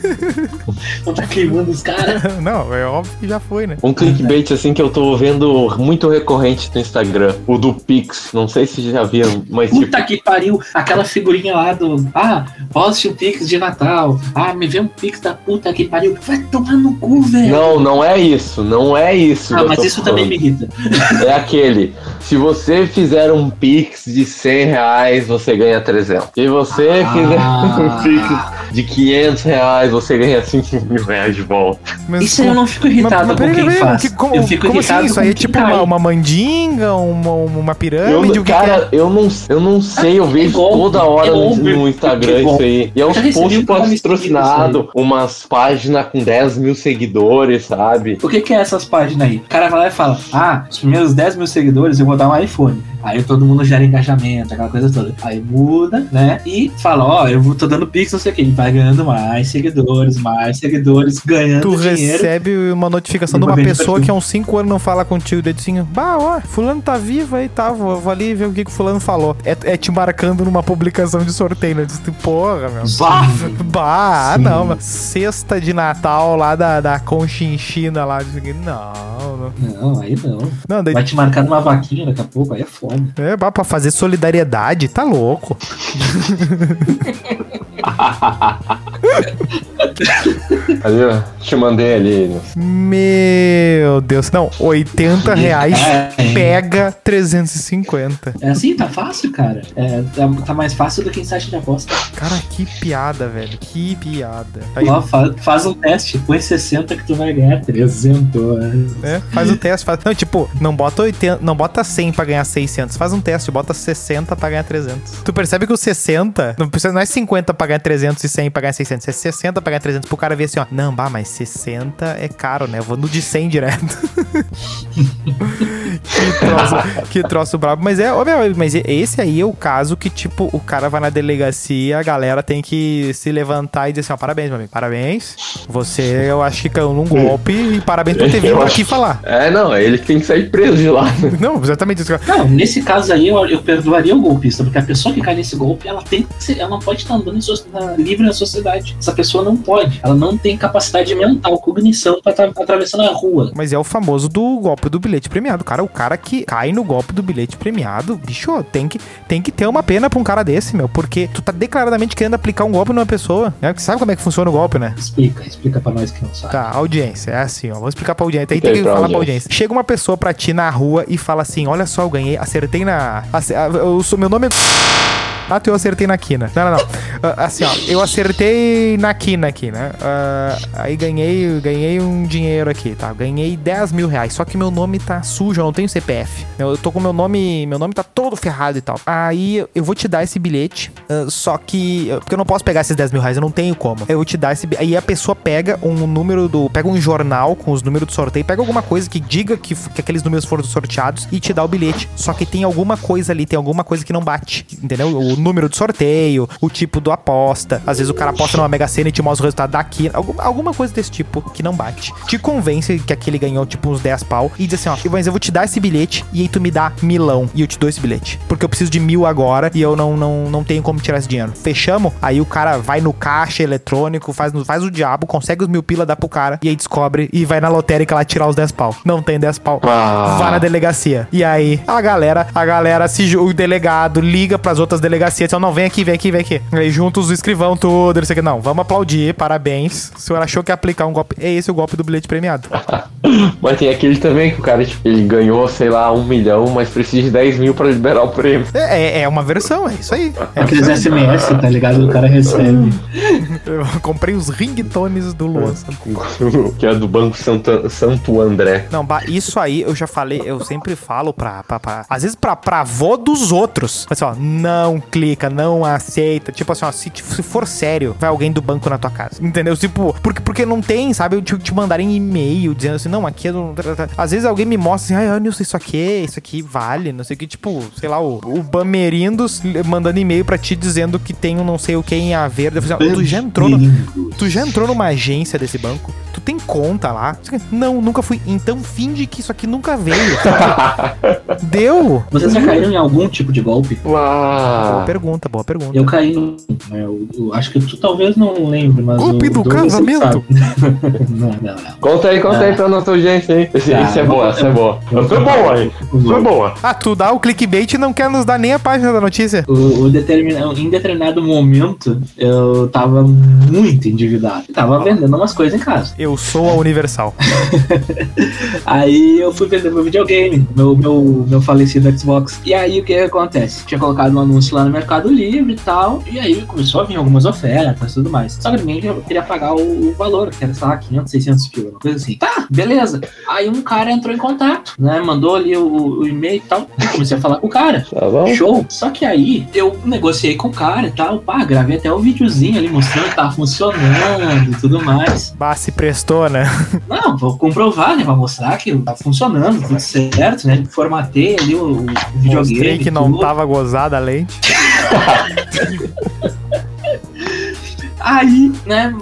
não tá queimando os caras. não, é óbvio que já foi, né? Um clickbait assim que eu tô vendo muito recorrente no Instagram, o do Pix. Não sei se já viram, mas tipo, Puta que pariu, aquela figurinha lá do. Ah, poste o Pix de Natal. Ah, me vê um Pix da puta que pariu. Vai tomar no cu, velho. não, não é isso, não é isso. Ah, mas isso também me irrita. É aquele. Se você fizer um Pix de 100 reais, você ganha 300. Se você Ah. fizer um Pix de 500 reais, você ganha 5 mil reais de volta. Mas Isso aí eu não fico irritado mas com peraí, quem peraí, faz. que- como, eu fico como assim? Isso aí é tipo cai. uma, uma mandinga, uma, uma pirâmide, Eu, o que que cara, é? eu, não, eu não sei, eu vejo golpe, toda hora é no, no Instagram é isso aí. E é uns posts um cara patrocinados, umas páginas com 10 mil seguidores, sabe? O que, que é essas páginas aí? O cara vai lá e fala: Ah, os primeiros 10 mil seguidores eu vou dar um iPhone. Aí todo mundo gera engajamento, aquela coisa toda. Aí muda, né? E fala: Ó, eu vou, tô dando pix, não sei o que. Ele vai ganhando mais seguidores, mais seguidores, ganhando Tu dinheiro. recebe uma notificação de uma pessoa que há uns 5 anos não fala contigo, daí tu assim, bah, ó, fulano tá vivo aí, tá, vou, vou ali ver o que que fulano falou. É, é te marcando numa publicação de sorteio, né? Tu, Porra, meu. Bah! Bah, ah, Sim. não, mas cesta de Natal lá da, da Conchinchina lá, não, não. Não, aí não. Não, daí, Vai te marcar numa vaquinha daqui a pouco, aí é foda. É, bah, pra fazer solidariedade, tá louco. Ali, ó, te mandei ali. Meu Deus. Não, 80 reais É, pega 350. É assim, tá fácil, cara. É, tá, tá mais fácil do que em site de aposta. Cara, que piada, velho. Que piada. Aí, Ó, fa- faz um teste, põe 60 que tu vai ganhar 300. é, faz o teste. Faz... Não, tipo, não bota 80, não bota 100 pra ganhar 600. Faz um teste, bota 60 pra ganhar 300. Tu percebe que o 60, não, precisa- não é 50 pra ganhar 300 e 100 pra ganhar 600. É 60 pra ganhar 300 pro cara ver assim, ó. Não, bah, mas 60 é caro, né? Eu vou no de 100 direto. que troço, que troço brabo. Mas é, mas esse aí é o caso que, tipo, o cara vai na delegacia, a galera tem que se levantar e dizer assim, ó, parabéns, meu amigo, parabéns. Você, eu acho que caiu num golpe e parabéns por ter vindo Eu aqui acho- falar. É, não, é ele que tem que sair preso de lá. Não, exatamente isso. Não, nesse caso aí eu, eu perdoaria o golpista, porque a pessoa que cai nesse golpe, ela tem que ser, ela não pode estar andando em so- na- livre na sociedade. Essa pessoa não pode. Ela não tem capacidade mental, cognição pra estar atravessando a rua. Mas é o famoso do golpe do bilhete premiado. Cara, o cara que cai no golpe do bilhete premiado, bicho, tem que, tem que ter uma pena pra um cara desse, meu. Porque tu tá declaradamente querendo aplicar um golpe numa pessoa. Né? Porque sabe como é que funciona o golpe, né? Explica, explica pra nós que não sabe. Tá, audiência. É assim, ó. Vou explicar pra audiência. Aí tem que pra falar pra audiência. audiência. Chega uma pessoa pra ti na rua e fala assim: Olha só, eu ganhei, acertei na. Eu sou, meu nome é. Ah, tu, eu acertei na quina. Não, não, não. Ah, assim, ó, eu acertei na quina aqui, né? Ah, aí ganhei, ganhei um dinheiro aqui, tá? Ganhei 10 mil reais. Só que meu nome tá sujo, eu não tenho CPF. Eu tô com meu nome. Meu nome tá todo ferrado e tal. Aí eu vou te dar esse bilhete. ah, só que. Porque eu não posso pegar esses 10 mil reais, eu não tenho como. Eu vou te dar esse. Aí a pessoa pega um número do. Pega um jornal com os números do sorteio, pega alguma coisa que diga que, que aqueles números foram sorteados e te dá o bilhete. Só que tem alguma coisa ali, tem alguma coisa que não bate. Entendeu? O número do sorteio, o tipo do aposta. Às vezes o cara aposta numa Mega Sena e te mostra o resultado daqui. Alguma, alguma coisa desse tipo que não bate. Te convence que aquele ganhou tipo uns 10 pau e diz assim: ó, mas eu vou te dar esse bilhete e aí tu me dá milão e eu te dou esse bilhete. Porque eu preciso de mil agora e eu não, não, não tenho como tirar esse dinheiro. Fechamos? Aí o cara vai no caixa eletrônico, faz, faz o diabo, consegue os mil pila, dá pro cara e aí descobre e vai na lotérica lá tirar os 10 pau. Não tem 10 pau. Ah. Vai na delegacia. E aí, a galera, a galera, se, o delegado liga pras outras delegacias, diz, não, vem aqui, vem aqui, vem aqui. Aí juntos os escrivão tudo, não sei o que. Não, vamos aplaudir, parabéns. O senhor achou que ia aplicar um golpe. É esse o golpe do bilhete premiado. Mas tem aquele também que o cara, tipo, ele ganhou, sei lá, um milhão, mas precisa de 10 mil pra liberar o prêmio. É, é, é uma versão, é isso aí. É Aqueles. SMS, tá ligado? O cara recebe. Eu comprei os ringtones do Luan. que é do Banco Santo, Santo André. Não, isso aí eu já falei, eu sempre falo pra. pra, pra- às vezes pra, pra avó dos outros. Assim, ó, não clica, não aceita. Tipo assim, ó, se, se for sério, vai alguém do banco na tua casa. Entendeu? Tipo, porque, porque não tem, sabe? Eu te, te mandarem e-mail dizendo assim, não, aqui é do. Às vezes alguém me mostra assim, ai, Nilson, isso aqui, isso aqui vale, não sei o que. Tipo, sei lá, o, o Bamerindos mandando e-mail pra ti dizendo que tem um não sei o que em a ver. Eu falei assim, ó, tu já entrou no, Tu já entrou numa agência desse banco? Tu tem conta lá? Não, nunca fui. Então finge que isso aqui nunca veio. Deu? Vocês já caíram em algum tipo de golpe? Boa Uau. pergunta, boa pergunta. Eu caí no. né, eu, eu acho que tu talvez não lembre, mas. Golpe o do casamento? não, não, não. Conta aí, conta aí Ah. pra nossa audiência aí. Esse, Tá, esse é boa, essa é boa. eu- Foi boa, hein? Foi boa. Ah, tu dá o clickbait e não quer nos dar nem a página da notícia? O, o determina- em determinado momento, eu tava muito endividado. Tava vendendo umas coisas em casa. Eu sou a Universal. Aí eu fui vender meu videogame, meu, meu, meu falecido Xbox. E aí o que acontece? Tinha colocado um anúncio lá no Mercado Livre e tal. E aí começou a vir algumas ofertas e tudo mais. Só que ninguém queria pagar o, o valor, que era, sei lá, 500, 600 pila, uma coisa assim. Tá, beleza. Aí um cara entrou em contato, né? Mandou ali o, o e-mail e tal. Comecei a falar com o cara. Tá bom? Show. Só que aí eu negociei com o cara e tal. Pá, gravei até o videozinho ali mostrando que tava funcionando e tudo mais. Bah, se prestou, né? Não, vou comprovar, né? Pra mostrar que tá funcionando, tudo certo, né? Formatei ali o, o videogame. Mostrei que não tudo. tava gozada a lente. Aí, né?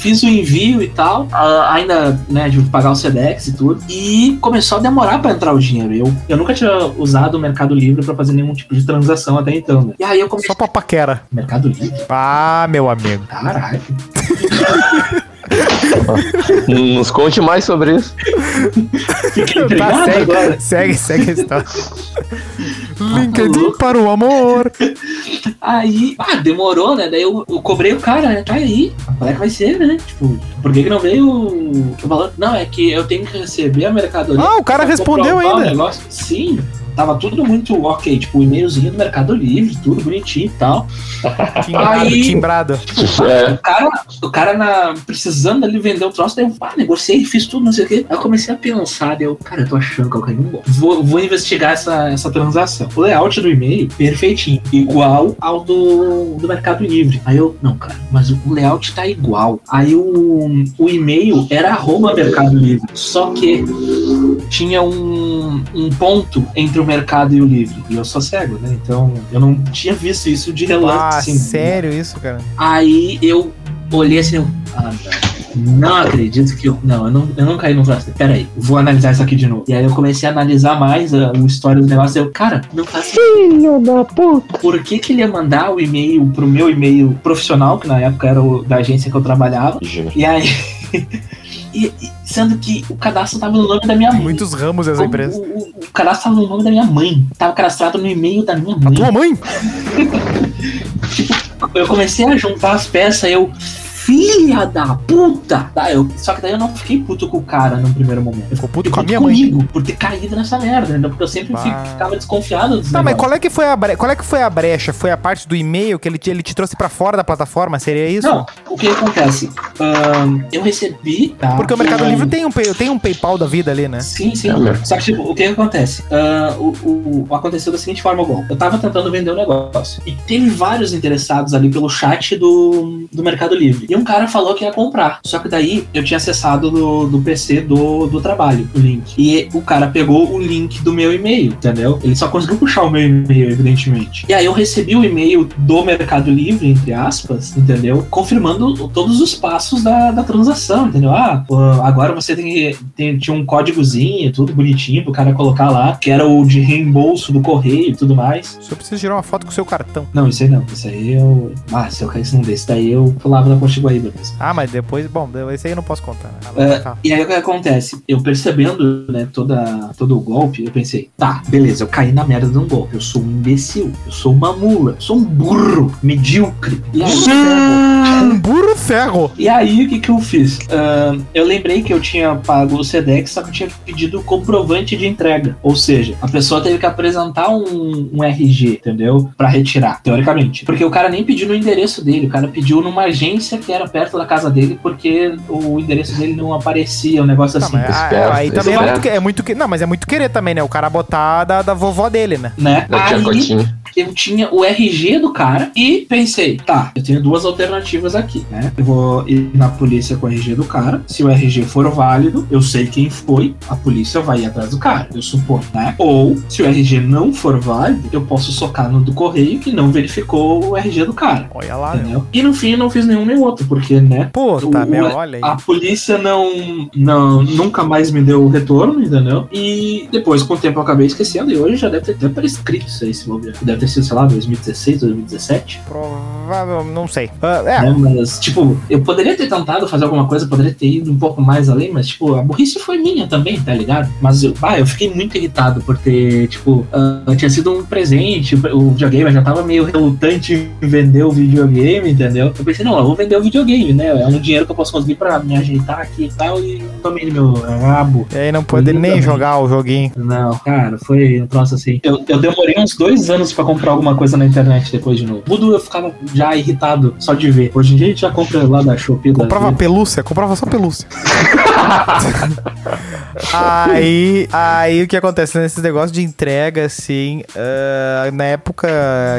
Fiz o envio e tal, ainda, né, de pagar o Sedex e tudo, e começou a demorar pra entrar o dinheiro. Eu, eu nunca tinha usado o Mercado Livre pra fazer nenhum tipo de transação até então, né? E aí eu comecei. Só pra paquera. Mercado Livre? Ah, meu amigo. Caralho. Nos conte mais sobre isso. Fiquei Tá, intrigado agora. segue, segue, segue a história. Tá LinkedIn para o amor. Aí, ah, demorou, né? Daí eu, eu cobrei o cara, né? Tá aí, qual é que vai ser, né? Tipo, por que, que não veio o, valor? Não, é que eu tenho que receber a mercadoria. Ah, o cara respondeu ainda. negócio. Sim, tava tudo muito ok, tipo, o e-mailzinho do Mercado Livre, tudo bonitinho e tal. Timbrado, Aí- timbrado. É. O cara, o cara na, precisando ali vender o troço, daí eu ah, negociei, fiz tudo, não sei o quê. Aí eu comecei a pensar, daí eu, cara, eu tô achando que eu caí num golpe. Vou, vou investigar essa, essa transação. O layout do e-mail, perfeitinho, igual ao do, do Mercado Livre. Aí eu, não, cara, mas o layout tá igual. Aí o, o e-mail era arroba Mercado Livre, só que tinha um um, um ponto entre o mercado e o livre. E eu sou cego, né? Então eu não tinha visto isso de relance. Ah, assim, sério isso, cara? Aí eu olhei assim, eu, ah, não, não acredito que eu. Não, eu não, eu não caí no troço. Pera aí, vou analisar isso aqui de novo. E aí eu comecei a analisar mais a, o história do negócio. Eu, cara, não faz Filho da puta. por que, que ele ia mandar o e-mail pro meu e-mail profissional, que na época era o da agência que eu trabalhava. E aí. e, e- sendo que o cadastro tava no nome da minha mãe. Muitos ramos dessa Como empresa. O, o- o cadastro tava no nome da minha mãe. Tava cadastrado no e-mail da minha A mãe. tua mãe? Eu comecei a juntar as peças, eu. Filha da puta! Tá, eu, só que daí eu não fiquei puto com o cara no primeiro momento. Eu Ficou puto fiquei com a minha mãe. comigo por ter caído nessa merda, né? Porque eu sempre Bah. fico- ficava desconfiado dos Tá, mas negócios. qual é que foi a bre... qual é que foi a brecha? Foi a parte do e-mail que ele te, ele te trouxe pra fora da plataforma? Seria isso? Não, o que acontece? Ahn, eu recebi. Tá, Porque o Mercado um- Livre tem um, tem um PayPal da vida ali, né? Sim, sim. É. Só que, tipo, o que acontece? Ah, o, o- aconteceu da seguinte forma, bom. Eu tava tentando vender um negócio. E teve vários interessados ali pelo chat do, do Mercado Livre. E um cara falou que ia comprar. Só que daí eu tinha acessado do, do PC do, do trabalho o link. E o cara pegou o link do meu e-mail, entendeu? Ele só conseguiu puxar o meu e-mail, evidentemente. E aí eu recebi o e-mail do Mercado Livre, entre aspas, entendeu? Confirmando todos os passos da, da transação, entendeu? Ah, agora você tem, que- tem tinha um códigozinho, tudo bonitinho pro cara colocar lá, que era o de reembolso do correio e tudo mais. Só precisa tirar uma foto com o seu cartão. Não, isso aí não. Isso aí eu. Ah, se eu caísse num desse, daí eu pulava da Potiguaíba mesmo. Ah, mas depois, bom, esse aí eu não posso contar. Né? Cá. e aí o que acontece? Eu percebendo, né, toda, todo o golpe, eu pensei, tá, beleza, eu caí na merda de um golpe. Eu sou um imbecil, eu sou uma mula, eu sou um burro, medíocre. E aí, Um burro ferro. e aí o que, que eu fiz? Ahn, eu lembrei que eu tinha pago o SEDEX, só que eu tinha pedido comprovante de entrega. Ou seja, a pessoa teve que apresentar um, um RG, entendeu? Pra retirar, teoricamente. Porque o cara nem pediu no endereço dele, o cara pediu numa agência que era perto da casa dele, porque o endereço dele não aparecia, um negócio Tá, assim. mas, ah, Esperto, aí também é muito, que- é muito que- Não, mas é muito querer também, né? O cara botar da, da vovó dele, né? Né? Da Aí, eu tinha o RG do cara e pensei, tá, eu tenho duas alternativas aqui, né? Eu vou ir na polícia com o RG do cara. Se o RG for válido, eu sei quem foi, a polícia vai ir atrás do cara, eu suponho, né? Ou, se o RG não for válido, eu posso socar no do correio que não verificou o RG do cara. Olha lá, meu. Entendeu? E no fim eu não fiz nenhum nem outro, porque, né? Puta, O- meu, olha aí. A polícia não, não nunca mais me deu o retorno, entendeu? E depois, com o tempo, eu acabei esquecendo. E hoje já deve ter até prescrito isso aí, se bobear. Deve ter sido, sei lá, 2016, 2017. Provável, não sei. Ah, é, Né? Mas, tipo, eu poderia ter tentado fazer alguma coisa, poderia ter ido um pouco mais além, mas, tipo, a burrice foi minha também, tá ligado? Mas, eu, ah, eu fiquei muito irritado por ter, tipo, ah, tinha sido um presente, o videogame eu já tava meio relutante em vender o videogame, entendeu? Eu pensei, não, eu vou vender o videogame, né? É um dinheiro que eu posso conseguir pra me ajeitar aqui e tal, e tomei no meu rabo. e aí não pode nem Exatamente. jogar o joguinho. Não, cara, foi um troço assim. Eu, eu demorei uns dois anos pra comprar alguma coisa na internet depois de novo. Tudo eu ficava já irritado só de ver. Hoje em dia a gente já compra lá da Shopee. da Comprava vida. pelúcia, comprava só pelúcia. aí, aí o que acontece nesses negócios de entrega, assim, ah, na época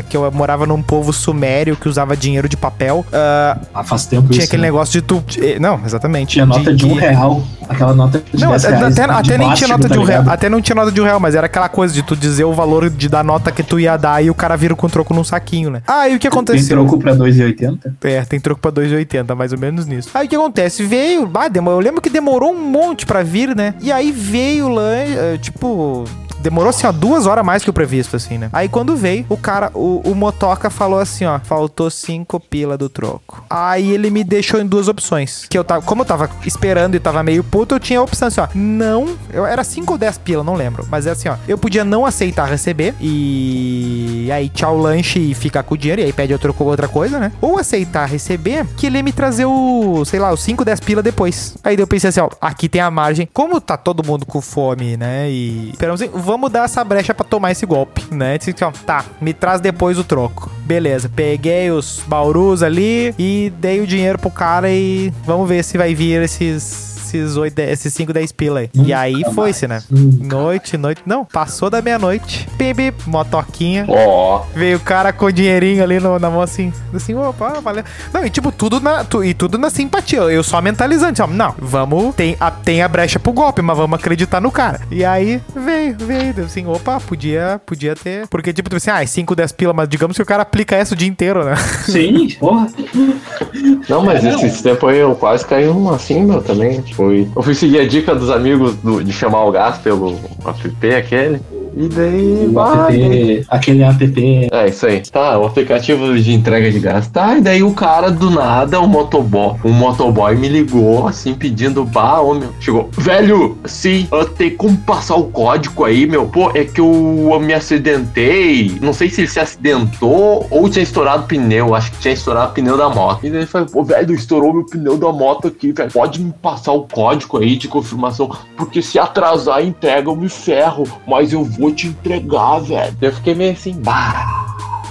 que eu morava num povo sumério que usava dinheiro de papel, Ah, faz tempo tinha isso. aquele né? negócio de tu. eh, Não, exatamente. Tinha nota de um que- real. Aquela nota de Não, 10 até, reais. até, de até nem tinha nota tá de um real. Até não tinha nota de um real, mas era aquela coisa de tu dizer o valor de, da nota que tu ia dar e o cara vira com troco num saquinho, né? Aí o que Tem aconteceu? troco pra 2,80? É, tem troco pra 2,80, mais ou menos nisso. Aí o que acontece? Veio, demo- eu lembro que demorou um monte pra vir, né? E aí veio lá, eh, tipo. Demorou assim, ó, duas horas mais que o previsto, assim, né? Aí quando veio, o cara, o, o motoca falou assim, ó, faltou cinco pila do troco. Aí ele me deixou em duas opções. Que eu tava, como eu tava esperando e tava meio puto, eu tinha a opção assim, ó, não, eu era cinco ou dez pila, não lembro. Mas é assim, ó, eu podia não aceitar receber e aí tchau lanche e ficar com o dinheiro e aí pede outro, outra coisa, né? Ou aceitar receber, que ele ia me trazer o, sei lá, os 5, 10 pila depois. Aí eu pensei assim, ó, aqui tem a margem. Como tá todo mundo com fome, né? E esperamos, vamos dar essa brecha pra tomar esse golpe, né? Tá, me traz depois o troco. Beleza, peguei os baurus ali e dei o dinheiro pro cara e vamos ver se vai vir esses esses, 8, esses 5, 10 pila aí. Nunca e aí foi-se, né? Nunca. Noite, noite. Não, passou da meia-noite. Bip, motoquinha. Ó, Veio o cara com o dinheirinho ali no- na mão assim, assim, opa, valeu. Não, e tipo, tudo na, tu- e tudo na simpatia. Eu só mentalizando, ó, não, vamos, tem a, tem a brecha pro golpe, mas vamos acreditar no cara. E aí, veio, veio, assim, opa, podia, podia ter. Porque, tipo, tu assim, ah, 5, 10 pila, mas digamos que o cara aplica essa o dia inteiro, né? Sim, porra. Não, mas É, não. esse tempo aí eu quase caí um assim, meu, também. Foi. Eu fui seguir a dica dos amigos do- de chamar o gás pelo app aquele. E daí, O vai. app, aquele app. É, isso aí. Tá, o aplicativo de entrega de gás. Tá, e daí o cara do nada, o motoboy, um motoboy me ligou, assim, pedindo, bah, ô meu. Chegou, velho, sim, eu tenho como passar o código aí, meu. Pô, é que eu, eu me acidentei. Não sei se ele se acidentou ou tinha estourado o pneu. Acho que tinha estourado o pneu da moto. E daí ele falou, pô, velho, estourou meu pneu da moto aqui, velho. Pode me passar o código aí de confirmação, porque se atrasar a entrega eu me ferro, mas eu vou te entregar, velho. Eu fiquei meio assim, bah.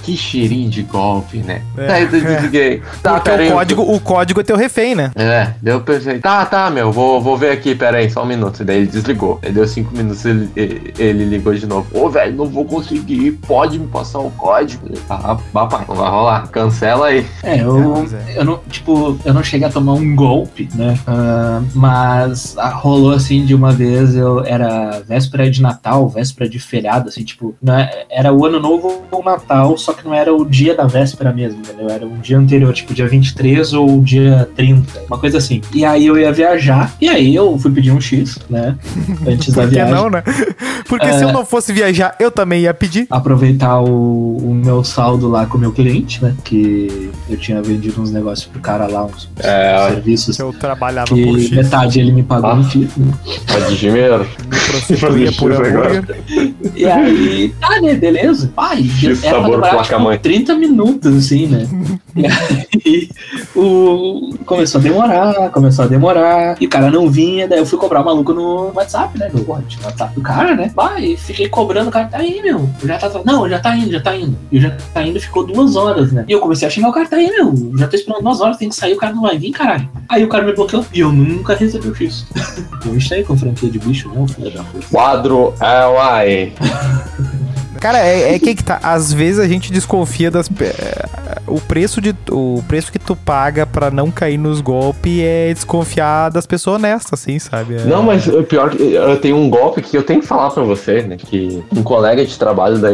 Que cheirinho de golpe, né? É. Daí eu desliguei. Tá, Porque aí, o eu- código, o código é teu refém, né? É, daí eu pensei, tá, tá, meu, vou, vou ver aqui, pera aí, só um minuto. Daí ele desligou. Aí deu cinco minutos, ele, ele, ele ligou de novo. Ô, velho, não vou conseguir, pode me passar o código? Ah, papai, não vai rolar, cancela aí. É, eu, Pois é. eu não, tipo, eu não cheguei a tomar um golpe, né? Ah, mas ah, rolou assim de uma vez, eu era véspera de Natal, véspera de feriado, assim, tipo, não é- era o ano novo ou Natal, só que não era o dia da véspera mesmo, entendeu? Era um dia anterior, tipo, dia 23 ou dia 30, uma coisa assim. E aí eu ia viajar, e aí eu fui pedir um X, né? Antes da Por viagem. não, né? Porque se eu não fosse viajar, eu também ia pedir. aproveitar o, o meu saldo lá com o meu cliente, né? Que eu tinha vendido uns negócios pro cara lá, uns, uns É. serviços. Se eu trabalhava por Que X, metade ele me pagou Ah. no FII, né? Tá de dinheiro. me prostituía por X agora. E aí, tá, né? Beleza. Pai, X era pra placa-mãe. tipo, 30 minutos, assim, né? e aí, o... começou a demorar, começou a demorar. E o cara não vinha, daí eu fui cobrar o maluco no WhatsApp, né? No WhatsApp do cara, né? Vai, fiquei cobrando, o cara tá aí, meu. Já tá. Não, já tá indo, já tá indo. E já tá indo, ficou duas horas, né? E eu comecei a xingar o cara, tá aí, meu. Já tô esperando duas horas, tem que sair, o cara não vai vir, caralho. Aí o cara me bloqueou e eu nunca recebi o X. eu aí com franquia de bicho, não, filho da puta. Quadro é. Cara, é, é que que tá. Às vezes a gente desconfia das. é, O preço, de, o preço que tu paga pra não cair nos golpes é desconfiar das pessoas honestas, assim, sabe? É- Não, mas o pior que eu tenho um golpe que eu tenho que falar pra você, né? Que um colega de trabalho da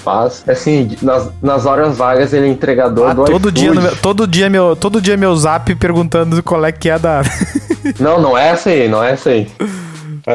faz. Assim, nas, nas horas vagas ele é entregador Ah, do todo, iFood. dia, meu, todo, dia meu, todo dia meu zap perguntando qual é que é da. Não, não é essa aí, não é essa aí.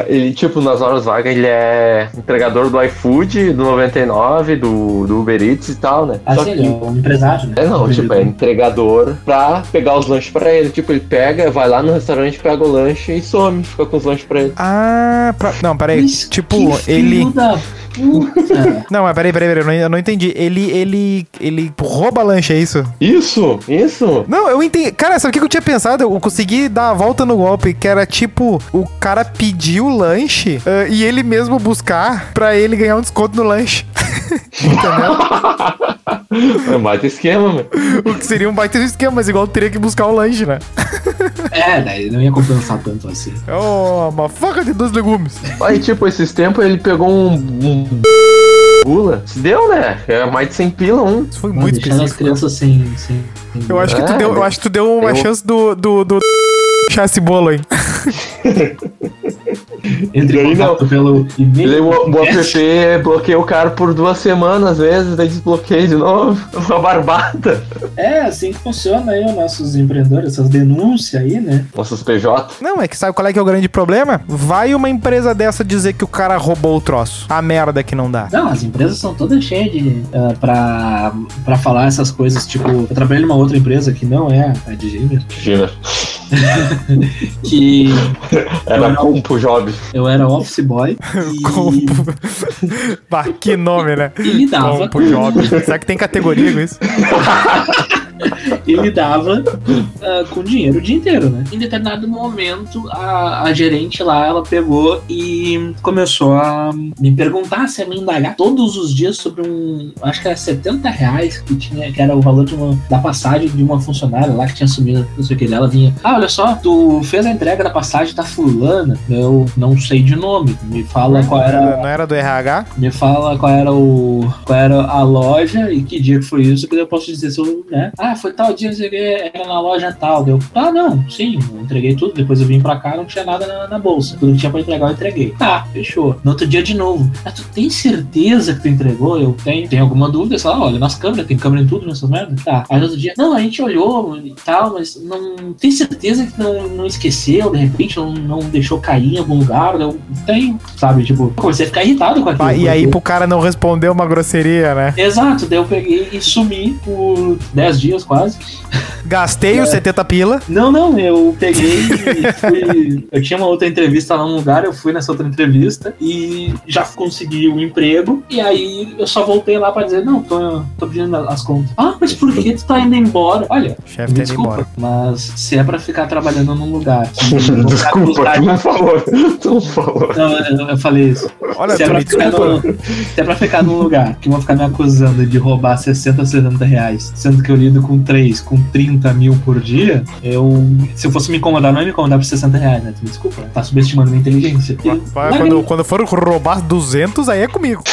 Ele, tipo, nas horas vagas, ele é entregador do iFood, do 99, do, do Uber Eats e tal, né? Só Assim, ele é um empresário, né? É não, tipo, é entregador pra pegar os lanches pra ele. Tipo, ele pega, vai lá no restaurante, pega o lanche e some, fica com os lanches pra ele. Ah, pra... não, peraí. Mas Tipo, que ele. da puta. Não, mas peraí, peraí, peraí, eu não, eu não entendi. Ele, ele, ele rouba lanche, é isso? Isso, isso. Não, eu entendi. Cara, sabe o que eu tinha pensado? Eu consegui dar a volta no golpe, que era tipo, o cara pedir o lanche ah, e ele mesmo buscar pra ele ganhar um desconto no lanche. Entendeu? É mais esquema, meu. o que seria um baita esquema, mas igual teria que buscar o lanche, né? É, daí não ia compensar tanto assim. É uma faca de dois legumes. Aí, tipo, esses tempos ele pegou um. um Gula. Se deu, né? É mais de 100 pila um. Isso foi muito deixando as específico. crianças sem. sem, Eu acho que tu É, deu, eu acho que tu deu uma eu- chance do, do, do achar esse bolo aí. Entre Daí em contato pelo e-mail. O, o app bloqueia o cara por duas semanas, às vezes, daí desbloqueia de novo. Uma barbada. É, assim que funciona aí os nossos empreendedores, essas denúncias aí, né? Nossos PJ. Não, é que sabe qual é que é o grande problema? Vai uma empresa dessa dizer que o cara roubou o troço. A merda que não dá. Não, as empresas são todas cheias de. Uh, pra, pra falar essas coisas. Tipo, eu trabalhei numa outra empresa que não é a de Gmail, Imagina. que Era Compo Job. eu era office boy e, Compo. Bah, que nome, né? e lidava Compo Job. Será que tem categoria com isso? e lidava ah, com dinheiro o dia inteiro, né? Em determinado momento, a, a gerente lá, ela pegou e começou a me perguntar se ia me indagar todos os dias sobre um, acho que era 70 reais que tinha, que era o valor de uma, da passagem de uma funcionária lá que tinha sumido, não sei o que, ela vinha, ah, olha só, tu fez a entrega da passagem da fulana, eu não sei de nome, me fala qual era Não era do RH? me fala qual era o. qual era a loja e que dia que foi isso, que eu posso dizer se eu, né? Ah, foi tal era na loja tal. Deu, ah, não, sim, entreguei tudo, depois eu vim pra cá, não tinha nada na, na bolsa. Tudo que tinha pra entregar, eu entreguei. Tá, fechou. No outro dia de novo. Ah, tu tem certeza que tu entregou? Eu tenho. Tem alguma dúvida? Sei lá, olha, nas câmeras, tem câmera em tudo nessas merdas? Tá. Aí no outro dia, não, a gente olhou e tal, mas não tem certeza que não, não esqueceu, de repente não, não deixou cair em algum lugar. Eu tenho, sabe? Tipo, comecei a ficar irritado com aquilo. Ah, e aí, pro cara não responder uma grosseria, né? Exato, daí eu peguei e sumi por 10 dias quase. Gastei os 70 pila. Não, não, eu peguei e fui. Eu tinha uma outra entrevista lá num lugar, eu fui nessa outra entrevista e já consegui o emprego. E aí eu só voltei lá pra dizer: Não, tô, tô pedindo as contas. Ah, mas por que tu tá indo embora? Olha, chefe me tá desculpa, embora. mas se é pra ficar trabalhando num lugar. Desculpa, tu não falou. Tu não falou. Não, eu, eu falei isso. Olha, se, é pra ficar no, se é pra ficar num lugar que vão ficar me acusando de roubar 60, 70 reais, sendo que eu lido com 3, com 30 mil por dia, eu. Se eu fosse me incomodar, não ia me incomodar por 60 reais, né? Desculpa. Tá subestimando minha inteligência. E- quando, quando for roubar 200, aí é comigo.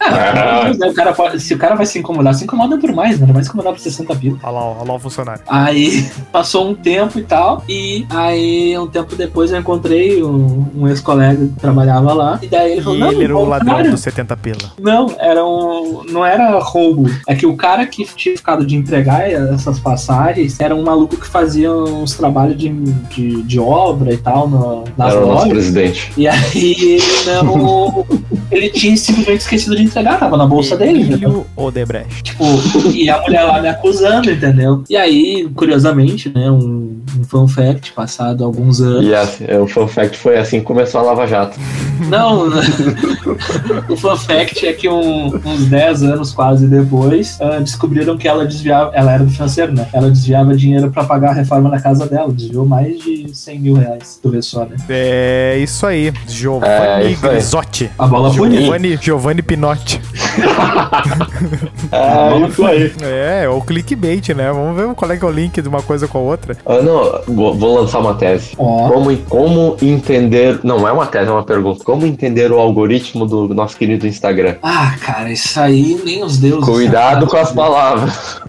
Ah? O cara pode- se o cara vai se incomodar, se incomoda por mais, né? Vai se incomodar por 60 pila. Olha lá, olha lá o funcionário. Aí passou um tempo e tal, e aí um tempo depois eu encontrei um, um ex-colega que trabalhava lá, e daí ele falou: E Não, ele era o ladrão dos 70 pila. Não, era um. Não era roubo. É que o cara que tinha ficado de entregar essas passagens era um maluco que fazia uns trabalhos de, de, de obra e tal no, nas Era o nosso lojas. presidente. E aí ele não. ele tinha simplesmente esquecido de entregar, tava na bolsa dele. né? Emílio Odebrecht. Tipo, e a mulher lá me acusando, entendeu? E aí, curiosamente, né, um, um fun fact, passado alguns anos. E assim, o fun fact foi assim que começou a Lava Jato. Não, o fun fact é que um- uns 10 anos quase depois, ah, descobriram que ela desviava, ela era do financeiro, né? Ela desviava dinheiro pra pagar a reforma da casa dela, desviou mais de 100 mil reais, tu vê só, né? É isso aí. Giovanni É, isso. Grisotti. A bola. Giovanni, Giovanni Pinotti. É, isso aí. É, é o clickbait, né? Vamos ver qual é que é o link de uma coisa com a outra. Ah, não, vou, vou lançar uma tese. Ó, Como, como entender. Não, é uma tese, é uma pergunta. Como entender o algoritmo do nosso querido Instagram? ah, cara, isso aí nem os deuses. Cuidado com as palavras.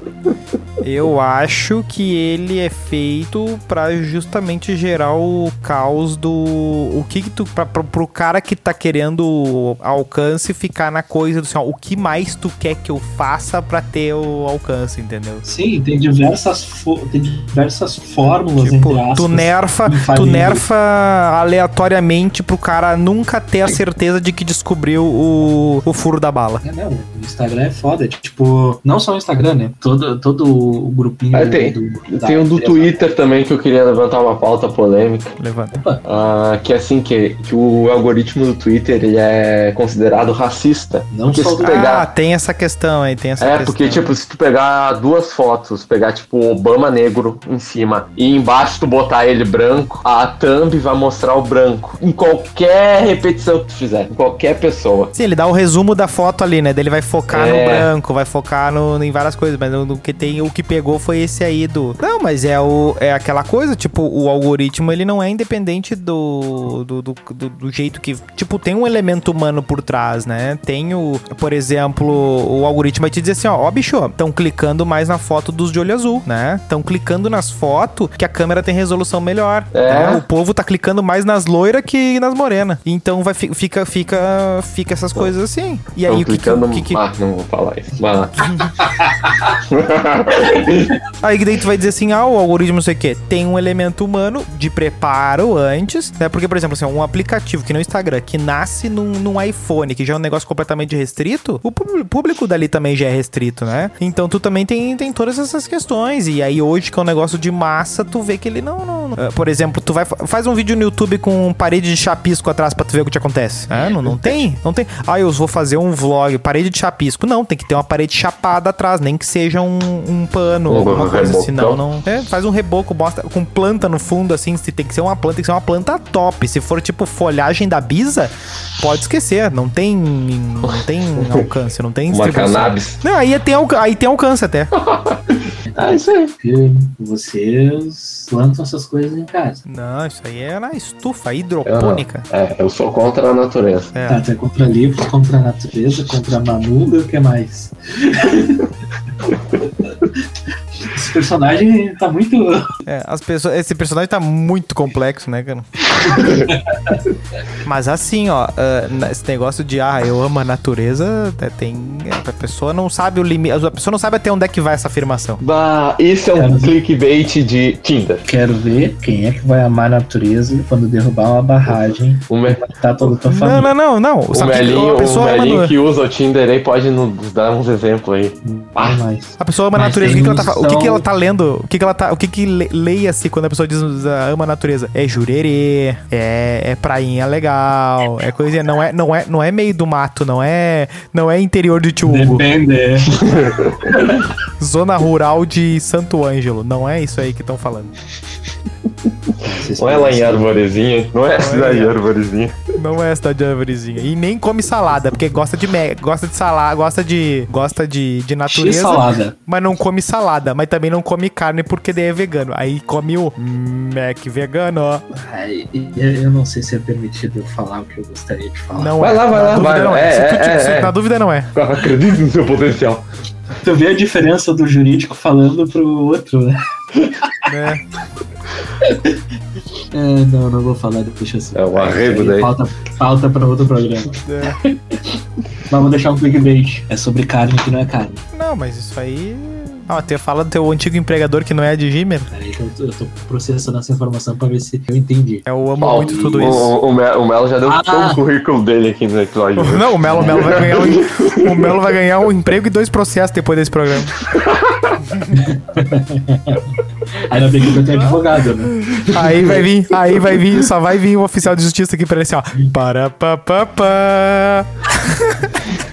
Eu acho que ele é feito pra justamente gerar o caos do. O que que tu. Pra, pro, pro cara que tá querendo alcance ficar na coisa do assim, ó, o que mais tu quer que eu faça pra ter o alcance, entendeu? Sim, tem diversas, fo- tem diversas fórmulas, Tipo, entre aspas. tu nerfa, tu nerfa aleatoriamente pro cara nunca ter a certeza de que descobriu o, o furo da bala. É, não, o Instagram é foda. Tipo, não só o Instagram, né? Todo, todo o grupinho. Ah, tem. do- da Tem um do. Twitter também que eu queria levantar uma pauta polêmica. Levanta. Ah, que é assim, que, que o algoritmo do Twitter ele é considerado racista. Não Porque só se pegar- Ah, tem essa questão aí, tem essa É, questão. porque, tipo, se tu pegar duas fotos, pegar, tipo, Obama negro em cima e embaixo tu botar ele branco, a thumb vai mostrar o branco. Em qualquer repetição que tu fizer, em qualquer pessoa. Sim, ele dá o resumo da foto ali, né? Ele vai focar É. no branco, vai focar no, em várias coisas, mas no, no que tem, o que pegou foi esse aí do. Não, mas é o é aquela coisa, tipo, o algoritmo ele não é independente do do, do, do- do jeito que. Tipo, tem um elemento humano por trás, né? Tem o, por exemplo, o algoritmo vai te dizer assim, ó, ó, bicho, estão clicando mais na foto dos de olho azul, né? Estão clicando nas fotos que a câmera tem resolução melhor. É. né? O povo tá clicando mais nas loiras que nas morenas. Então vai, fi- fica, fica, fica essas coisas assim. E aí o que, que, clicando. o que, que- Ah, não vou falar isso. Vai Aí daí tu vai dizer assim, ah, o algoritmo não sei o quê. Tem um elemento humano de preparo antes, né? Porque, por exemplo, assim, um aplicativo que no Instagram, que nasce num, num iPhone, que já é um negócio completamente restrito, o pú- público dali também já é restrito, né? Então tu também tem, tem todas essas questões. E aí hoje, que é um negócio de massa, tu vê que ele não... não, não- Ah, por exemplo, tu vai fa- faz um vídeo no YouTube com parede de chapisco atrás pra tu ver o que te acontece. Ah, não, não tem? Não tem. Ah, eu vou fazer um vlog, parede de chapisco. Não, tem que ter uma parede chapada atrás, nem que seja um, um pano, Um alguma coisa, rebocão. senão não. É, faz um reboco, bosta com planta no fundo, assim, se tem que ser uma planta, tem que ser uma planta top. Se for tipo folhagem da Bisa, pode esquecer, não tem. Não tem alcance, não tem Uma cannabis. Não, aí tem, aí tem alcance até. Ah, isso aí. Porque vocês plantam essas coisas em casa. Não, isso aí é na estufa hidropônica. É, eu sou contra a natureza. É. Tá, você contra livros, contra a natureza, contra a Manuga, o que mais? Esse personagem tá muito. É, as pessoas, esse personagem tá muito complexo, né, cara? Mas assim, ó, ah, esse negócio de ah, eu amo a natureza, é, tem. é, A pessoa não sabe o limite. A pessoa não sabe até onde é que vai essa afirmação. Bah, isso é um mas- clickbait de Tinder. Quero ver quem é que vai amar a natureza quando derrubar uma barragem O, me, matar toda a tua Não, família. não, não, não. o Sabe que Melinho, a o pessoa Melinho que usa o Tinder aí pode nos dar uns exemplos aí. Mais. A pessoa ama a natureza. O que, que ela tá, fa- o que, que são- ela tá lendo? O que, que ela tá. O que, que le- leia-se quando a pessoa diz ah, ama a natureza? É jurerê, é, é prainha legal, é coisinha. Não é, não, é, não é meio do mato, não é, não é interior de Tiúgo. Depende. é. Zona rural de Santo Ângelo. Não é isso aí que estão falando. Não é lá em Arvorezinha, não é a cidade em de Arvorezinha. Não é cidade de árvorezinha. E nem come salada, porque gosta de me... gosta de salada, gosta de gosta de, de natureza, salada. mas não come salada, mas também não come carne porque daí é vegano. Aí come o Mac vegano. ó. Ai, eu não sei se é permitido eu falar o que eu gostaria de falar. Não Vai é. lá, vai Na lá, vai. não É, Se tu é, é, se- é. Na dúvida não é. Acredite no seu potencial. Tu vê a diferença do jurídico falando pro outro, né? né? É, não, não vou falar, deixa assim. É o arrego Aí daí. Falta, falta pra outro programa. É. Vamos deixar um clickbait. É sobre carne que não é carne. Não, mas isso aí. Ah, tu fala do teu antigo empregador que não é de Gmail. Peraí que eu tô, eu tô processando essa informação pra ver se eu entendi. Eu amo Ó, muito tudo isso. O, o Melo já deu Ah. todo o currículo dele aqui no episódio. Não, o Melo, o Melo vai ganhar um, o Melo vai ganhar um emprego e dois processos depois desse programa. Ainda bem que eu tenho advogado, né? Aí vai vir, aí vai vir, só vai vir o oficial de justiça aqui pra ele assim, ó. Para pa pa pa.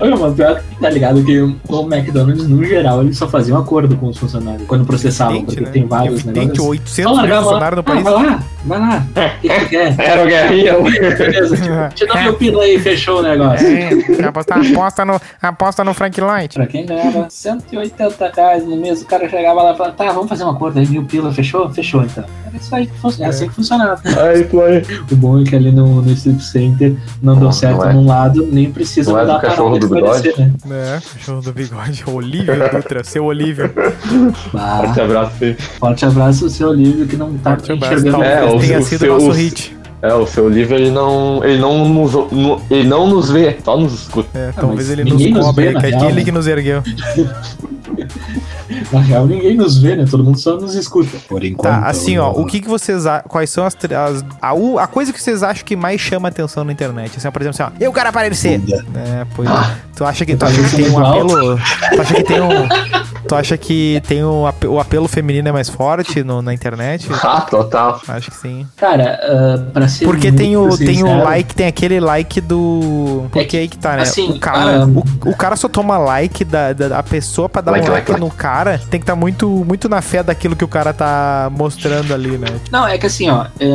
Olha, mano, pior que tá ligado que o McDonald's, no geral, ele só fazia um acordo com os funcionários quando processavam, Evidente, porque né? tem vários Evidente, negócios. 800 Só mil largava lá. funcionários no Ah, país. vai lá, vai lá. O que tu quer? Era o Guerrinha. Beleza, te dá meu pila aí, fechou o negócio. É, aposta, aposta, no, aposta no Frank Light. Pra quem ganhava 180 reais no mês, o cara chegava lá e falava, tá, vamos fazer um acordo aí, mil pila, fechou? Fechou então. Era isso aí que funciona, é assim que funcionava. Aí. O bom é que ali no, no Strip Center não deu certo não é. num lado, nem precisa Não é mudar do cachorro do bigode? né? É, cachorro do bigode. Olívio Dutra, seu Olívio. Bah, Forte abraço aí. forte abraço seu Olívio que não tá enxergando. É, o- tenha o sido seu- nosso os- hit. É, o seu livro ele não. Ele não nos, no- ele não nos vê, só nos escuta. É, mas talvez ele nos cobre, ele que é né? que nos ergueu. Na real, ninguém nos vê, né? Todo mundo só nos escuta. Por enquanto. Tá, assim, ó, o que que vocês a- quais são as, as a, a coisa que vocês acham que mais chama atenção na internet? Assim, ó, por exemplo, assim, ó, eu quero aparecer. É, pois tu acha que tu acha que tem um apelo, tu acha que tem um tu acha que tem um, ape- o apelo feminino é mais forte no- na internet? Ah, total. Acho que sim. Cara, ah, pra ser. Porque tem o, muito tem o sincero, like, tem aquele like do. Porque É aí que tá, né? assim, o, cara, ah, o, o cara só toma like da, da, da pessoa pra dar Like, um like, like, no cara. Tem que estar muito, muito na fé daquilo que o cara tá mostrando ali, né? Não, é que assim, ó, é,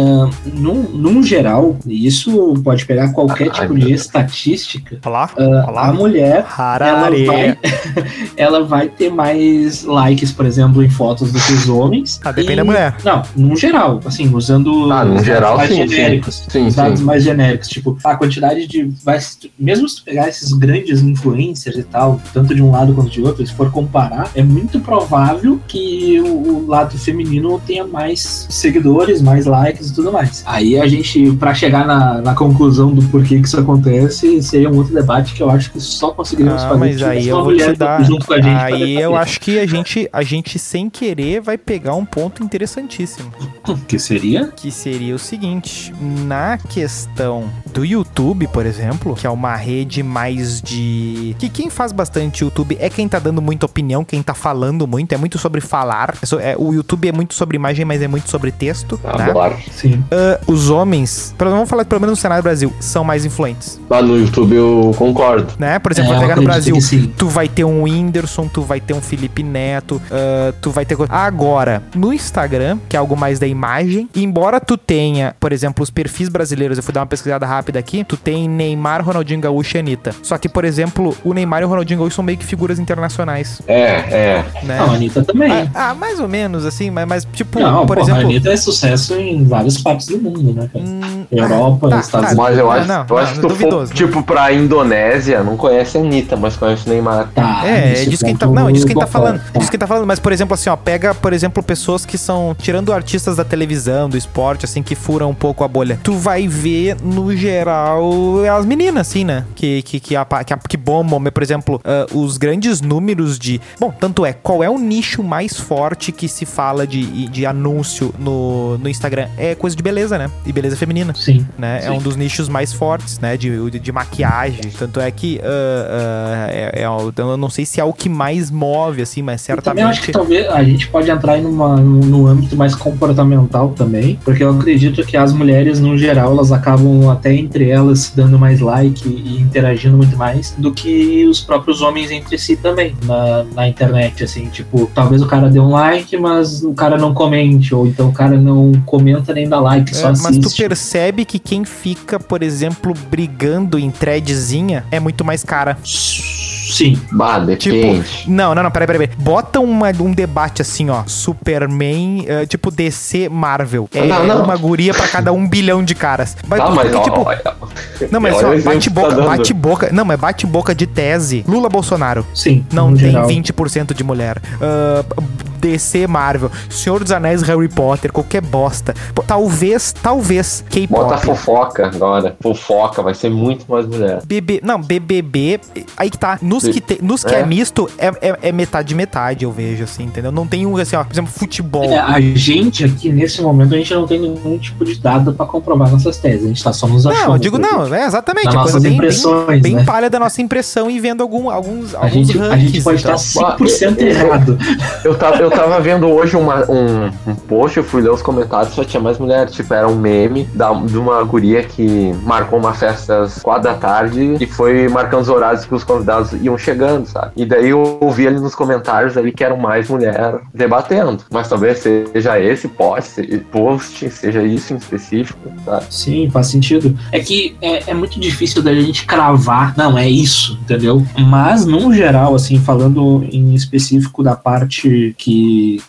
num, num geral, e isso pode pegar qualquer tipo de Deus. estatística. Olha lá. a mulher ela vai, ela vai ter mais likes, por exemplo, em fotos do que os homens. Ah, depende E- da mulher. Não, num geral, assim, usando Ah, os geral, dados mais sim, genéricos. Sim, os dados sim. mais genéricos, tipo, a quantidade de. Vai, mesmo se tu pegar esses grandes influencers e tal, tanto de um lado quanto de outro, se for comparar, é muito provável que o, o lado feminino tenha mais seguidores, mais likes e tudo mais. Aí a gente, pra chegar na, na conclusão do porquê que isso acontece, seria um outro debate que eu acho que só conseguiríamos Ah, fazer mas se aí eu uma vou te mulher dar. junto com a gente. pra Aí eu debater. Acho que a gente, a gente, sem querer, vai pegar um ponto interessantíssimo. Que seria? Que seria o seguinte: na questão do YouTube, por exemplo, que é uma rede mais de. Que quem faz bastante YouTube é quem tá dando muita opinião, quem tá falando muito, é muito sobre falar. É é- o YouTube é muito sobre imagem, mas é muito sobre texto. Ah, né? bora. Sim. Ah, os homens, vamos falar pelo menos no cenário do Brasil, são mais influentes. Lá no YouTube eu concordo. Né? Por exemplo, É, vai pegar no Brasil. Tu vai ter um Whindersson, tu vai ter um Felipe Felipe Neto, ah, tu vai ter. Agora, no Instagram, que é algo mais da imagem, embora tu tenha, por exemplo, os perfis brasileiros, eu fui dar uma pesquisada rápida aqui, tu tem Neymar, Ronaldinho Gaúcho e Anitta. Só que, por exemplo, o Neymar e o Ronaldinho Gaúcho são meio que figuras internacionais, É, é. né? Não, a Anitta também. Ah, ah, mais ou menos, assim, mas, mas tipo, não, por porra, exemplo. a Anitta é sucesso em várias partes do mundo, né? cara? hum, Europa, tá, Estados tá. Unidos. Mas eu acho, não, eu acho que não, tu for, duvidoso, né? tipo, pra Indonésia, não conhece a Anitta, mas conhece o Neymar. Tá, É, é disso que a gente tá, não, é disso que gente tá falando. concordo. Disso que a gente tá falando, mas por exemplo assim, ó, pega, por exemplo, pessoas que são tirando artistas da televisão, do esporte assim que furam um pouco a bolha. Tu vai ver no geral as meninas assim, né? Que que que, apa- que, que bombam, por exemplo, ah, os grandes números de, bom, tanto é, qual é o nicho mais forte que se fala de, de anúncio no, no Instagram? É coisa de beleza, né? E beleza feminina Sim. né? É Sim. um dos nichos mais fortes, né? De, de, de maquiagem. Tanto é que ah, ah, é, é então eu não sei se é o que mais move, assim, mas Eu também acho que certamente. talvez a gente pode entrar em numa, no âmbito mais comportamental também, porque eu acredito que as mulheres, no geral, elas acabam até entre elas se dando mais like e interagindo muito mais do que os próprios homens entre si também na, na internet, assim, tipo, talvez o cara dê um like, mas o cara não comente, ou então o cara não comenta nem dá like, só É, mas tu percebe que quem fica, por exemplo, brigando em threadzinha é muito mais cara. Sim, Bah, depende. Não, não, não, peraí, peraí. peraí. Bota uma- um debate assim, ó. Superman, eh, tipo DC Marvel. É Não, não. uma guria pra cada um bilhão de caras. Mas, Tá, mas porque, ó, tipo, ó, não, mas olha ó, o exemplo bate que boca, tá bate boca. Não, mas bate boca de tese. Lula Bolsonaro. sim. Não tem geral. 20% de mulher. Ah, DC Marvel, Senhor dos Anéis, Harry Potter, qualquer bosta. Pô, Talvez, talvez Bota K-pop. fofoca agora. Fofoca, vai ser muito mais mulher. BB, não, BBB, aí que tá. Nos que, te- nos que é. É. misto, é, é, é metade metade, eu vejo, assim, entendeu? Não tem um, assim, ó, por exemplo, futebol. É, a gente aqui, nesse momento, a gente não tem nenhum tipo de dado pra comprovar nossas teses. A gente tá só nos achando. não, eu digo não, é exatamente. Das é coisa nossas bem, bem, impressões, bem né? palha da nossa impressão e vendo algum, alguns, A alguns gente, a gente pode então. estar 100% errado. Eu tava, eu tava vendo hoje uma- um, um post, eu fui ler os comentários, só tinha mais mulher. Tipo, era um meme da, de uma guria que marcou uma festa às quatro da tarde e foi marcando os horários que os convidados iam chegando, sabe? E daí eu ouvi ali nos comentários ali que eram mais mulher debatendo. Mas talvez seja esse post, post seja isso em específico, sabe? Sim, faz sentido. É que é, é muito difícil da gente cravar, não, é isso, entendeu? Mas, no geral, assim, falando em específico da parte que,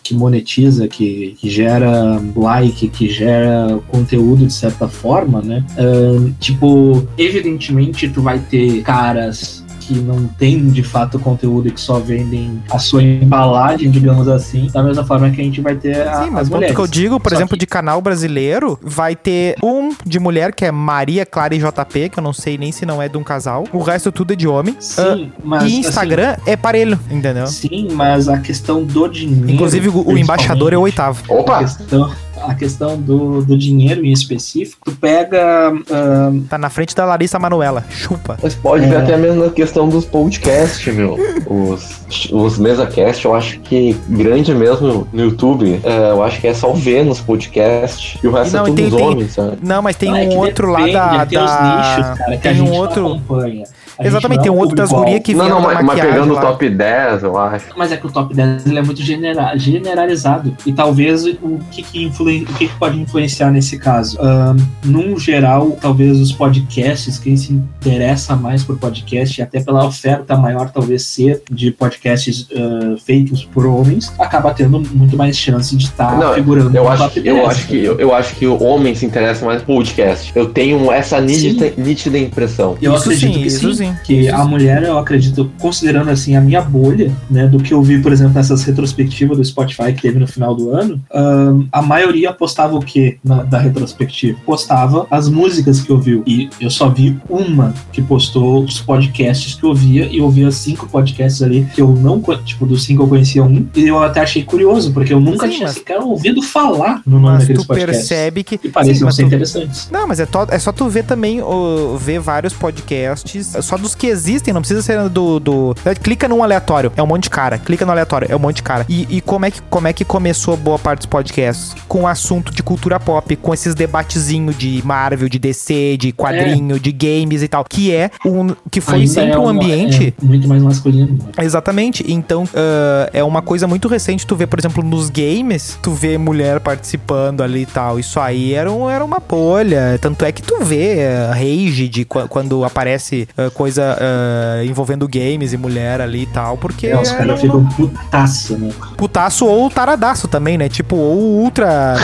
que monetiza, que, que gera like, que gera conteúdo de certa forma, né? Ahn, tipo, evidentemente tu vai ter caras que não tem de fato conteúdo e que só vendem a sua embalagem, digamos assim, da mesma forma que a gente vai ter a, Sim, mas as mulheres. que eu digo, por Só exemplo, que- de canal brasileiro, vai ter um de mulher, que é Maria Clara e JP, que eu não sei nem se não é de um casal. O resto tudo é de homem. Sim, mas e assim, Instagram é parelho, entendeu? Sim, mas a questão do dinheiro. Inclusive, o, embaixador é o oitavo. A Opa! questão, a questão do, do dinheiro em específico, tu pega. ah, Tá na frente da Larissa Manuela. Chupa. Mas pode É. ver até mesmo na questão dos podcasts, meu. Os, os mesa-cast, eu acho que grande mesmo no YouTube, é, eu acho que é só ver nos podcasts. E o resto Não, é e tudo tem- os tem- homens, sabe? Não, mas tem é um outro lá depende, da. Tem da- os nichos, cara, que tem a um gente não outro. acompanha. Exatamente, tem um é outro das gurias que Não, não, mas, mas pegando o lá. top 10, eu acho. Mas é que o top 10 ele é muito genera- generalizado. E talvez o que, que, influen- o que, que pode influenciar nesse caso? Ahn, num geral, talvez os podcasts, quem se interessa mais por podcast, e até pela oferta maior, talvez ser de podcasts ah, feitos por homens, acaba tendo muito mais chance de estar Não, figurando Eu no acho, top eu, 10, acho que, eu, eu acho que o homem se interessa mais por podcast. Eu tenho essa nítida, nítida impressão. Eu Isso acredito sim, que isso sim, sim. que Isso a mulher, eu acredito, considerando assim a minha bolha, né, do que eu vi, por exemplo, nessas retrospectivas do Spotify que teve no final do ano, ahn, a maioria postava o que da retrospectiva? Postava as músicas que ouviu. E eu só vi uma que postou os podcasts que eu ouvia, e eu ouvia cinco podcasts ali que eu não, tipo, dos cinco eu conhecia um, e eu até achei curioso, porque eu nunca Sim, tinha mas- sequer ouvido falar no nome Mas daqueles tu podcasts. percebe que. E pareciam Sim, ser tu- interessantes. Não, mas é, to- é só tu ver também, o- ver vários podcasts. Só dos que existem, não precisa ser do. do clica num aleatório, é um monte de cara. Clica no aleatório, é um monte de cara. E, e como, é que, como é que começou boa parte dos podcasts? Com assunto de cultura pop, com esses debatezinhos de Marvel, de DC, de quadrinho, de games e tal. Que é um. Que foi Ainda sempre é um ambiente. é muito mais masculino. né? Exatamente. Então, ah, é uma coisa muito recente. Tu vê, por exemplo, nos games, tu vê mulher participando ali e tal. Isso aí era, um, era uma bolha. Tanto é que tu vê eh, rage de qua- quando aparece ah, coisa ah, envolvendo games e mulher ali e tal. Porque É, os era caras ficam putaço, né? putaço ou taradaço também, né? Tipo, ou ultra. né?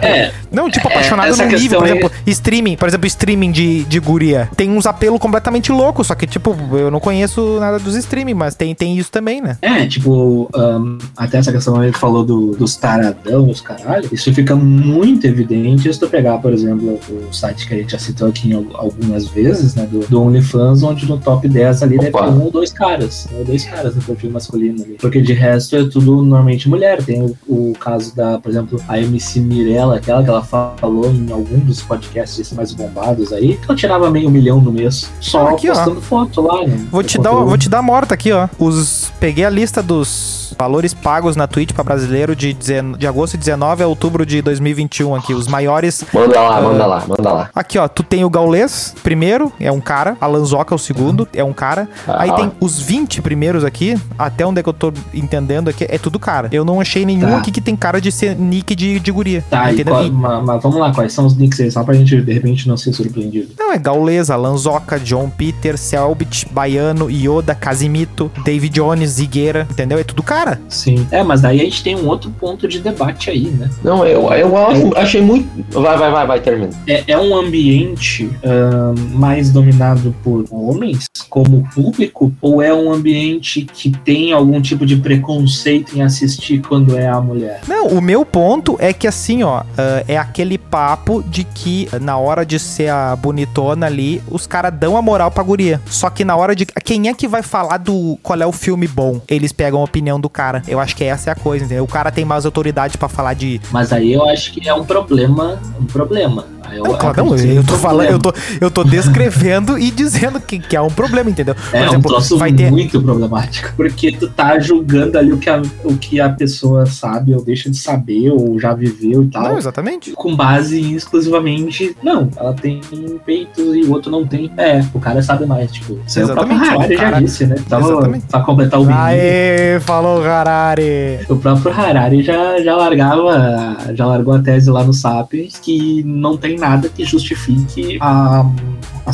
É, Não, tipo, É, apaixonado essa no nível, por aí- exemplo, streaming, por exemplo, streaming de, de guria. Tem uns apelos completamente loucos, só que, tipo, eu não conheço nada dos streaming, mas tem, tem isso também, né? É, tipo, ahn, até essa questão aí que falou do, dos taradão, os caralho, isso fica muito evidente se tu pegar, por exemplo, o site que a gente já citou aqui algumas vezes, né, do, do OnlyFans, onde no top 10 ali deve ter Opa. um ou dois caras, um ou dois caras no perfil masculino ali. Porque de resto é tudo normalmente mulher. Tem o, o caso da, por exemplo, a MC Mirella, aquela que ela falou em algum dos podcasts mais bombados aí, que ela tirava meio milhão no mês só Aqui, ó. postando foto lá, né? Vou te, dar, vou te dar a morta aqui, ó. Os, peguei a lista dos valores pagos na Twitch pra brasileiro de, de agosto de 19 a outubro de 2021 aqui. Os maiores. Manda lá, manda lá, manda lá. Aqui, ó. Tu tem o Gaulês, primeiro, é um cara. A Lanzoca, o segundo, é um cara. Aí Ah. tem os 20 primeiros aqui, até onde é que eu tô entendendo aqui, é tudo cara. Eu não achei nenhum Tá. aqui que tem cara de ser nick de, de guria. Tá, e entendeu? qual- E- ma- mas vamos lá, quais são os nicks aí? Só pra gente, de repente, não ser surpreendido. Não, é Gaulesa, Lanzoca, John Peter, Selbit, Baiano, Yoda, Casimito, David Jones, Zigueira, entendeu? É tudo cara. Sim. É, mas daí a gente tem um outro ponto de debate aí, né? Não, eu, eu acho- achei muito. Vai, vai, vai, vai, termina. É, é um ambiente ahn, mais dominado por homens como público ou é um ambiente que tem algum tipo de preconceito em assistir quando é a mulher? Não, o meu ponto é que assim, ó, ah, é aquele papo de que na hora de ser a bonitona ali, os caras dão a moral pra guria. Só que na hora de. Quem é que vai falar do qual é o filme bom? Eles pegam a opinião do cara. Eu acho que essa é a coisa, entendeu? O cara tem mais autoridade pra falar de. Mas aí eu acho que é um problema, um problema. Eu Não, claro, não, eu um tô falando, eu tô, eu tô descrevendo e dizendo que, que é um problema, entendeu? Por É um exemplo, troço vai ter. muito problemático. Porque tu tá julgando ali o que, a, o que a pessoa sabe ou deixa de saber ou já viveu e tal. Não, exatamente. com base exclusivamente. Não, ela tem peitos e o outro não tem. É, o cara sabe mais, tipo. Isso aí o próprio Harari já disse, né? Tava Exatamente. pra completar o menino. Aê, falou Harari. O próprio Harari já, já largava, já largou a tese lá no Sapiens que não tem nada que justifique a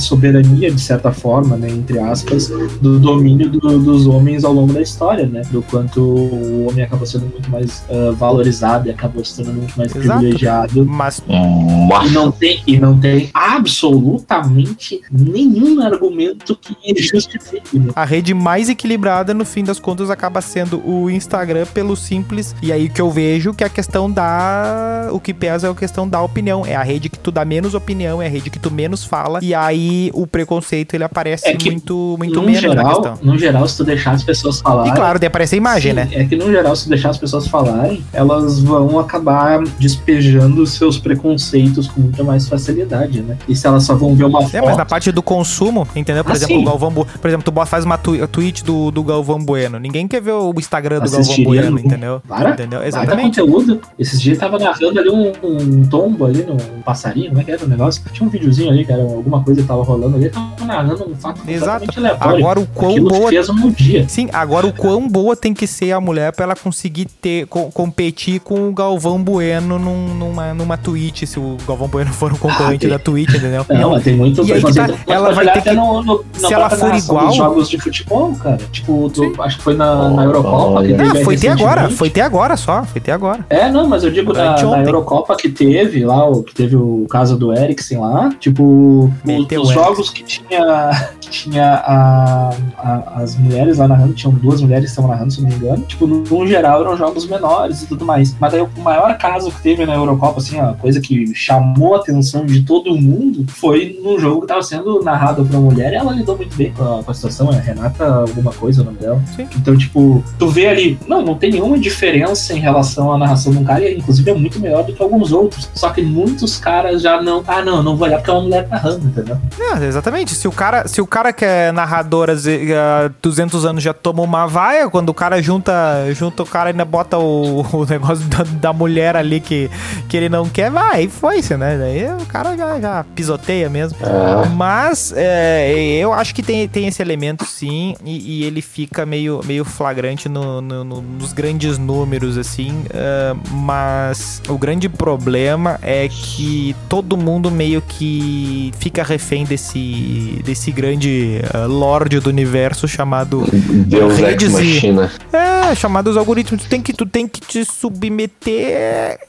soberania, de certa forma, né, entre aspas, do domínio do- dos homens ao longo da história, né? Do quanto o homem acabou sendo muito mais ah, valorizado e acabou se tornando muito mais Exato. privilegiado. Mas E Mas, não tem, e não tem absolutamente nenhum argumento que justifique. Né? a rede mais equilibrada, no fim das contas, acaba sendo o Instagram pelo simples. E aí que eu vejo que a questão da. O que pesa é a questão da opinião. É a rede que tu dá menos opinião, é a rede que tu menos fala. E aí o preconceito ele aparece É que, muito, muito no menos na geral, questão. no geral, se tu deixar as pessoas falarem. E claro, daí aparece a imagem, Sim, né? É que no geral, se deixar as pessoas falarem, elas vão acabar despejando os seus preconceitos com muita mais facilidade, né? E se elas só vão ver uma É, foto. mas na parte do consumo, entendeu? Por Ah, exemplo, sim. o Galvão Bu- Por exemplo, tu bota- faz uma tu- tweet do, do Galvão Bueno. Ninguém quer ver o Instagram do Galvão Bueno, no- entendeu? Para, Entendeu? Exatamente. conteúdo. Esses dias tava narrando ali um, um tombo ali, no, um passarinho, como é que era o negócio? Tinha um videozinho ali, que era alguma coisa tava rolando ali, tava narrando um fato Exato. completamente aleatório. Agora o quão Aquilo boa fez meu dia. Sim, agora o quão boa tem que ser a mulher pra ela conseguir ter, co- competir com o Galvão Bueno num- numa, numa Twitch, se o Galvão Bueno for um concorrente tem- da Twitch, entendeu? Não, mas tem muito E aí que tá, ela vai ter que- no, no, se ela for igual- jogos de futebol, cara. Tipo, do- acho que foi na, na Eurocopa que Olha. teve Não, foi até agora, foi até agora só, foi até agora. É, não, mas eu digo na, Anteontem. na Eurocopa que teve lá, o, que teve o caso do Eriksen lá, tipo, o- os jogos que tinha, que tinha a, a- as mulheres lá narrando, tinham duas mulheres que estavam narrando, se não me engano, tipo, no, no geral eram jogos menores e tudo mais. Mas aí o maior caso que teve na Eurocopa, assim, a coisa que chamou a atenção de todo mundo foi num jogo que tava sendo narrado pra mulher e ela lidou muito bem com a, com a situação, é Renata alguma coisa o nome dela. Sim. Então, tipo, tu vê ali, não, não tem nenhuma diferença em relação à narração de um cara, e inclusive é muito melhor do que alguns outros. Só que muitos caras já não, ah, não, não vou olhar porque é uma mulher narrando, entendeu? É, exatamente. Se o cara, se o cara que é narrador há 200 anos já toma uma vaia, quando o cara junta, junta o cara e ainda bota o, o negócio da, da mulher ali que, que ele não quer, vai, foi-se, né? Daí o cara já, já pisoteia mesmo. É. Mas é, eu acho que tem, tem esse elemento sim, e, e ele fica meio, meio flagrante no, no- no- nos grandes números, assim. é, mas o grande problema é que todo mundo meio que fica refém desse, desse grande é, lorde do universo chamado. Deus Ex e- Machina. É, chamado os algoritmos. Tu tem que, tu tem que te submeter.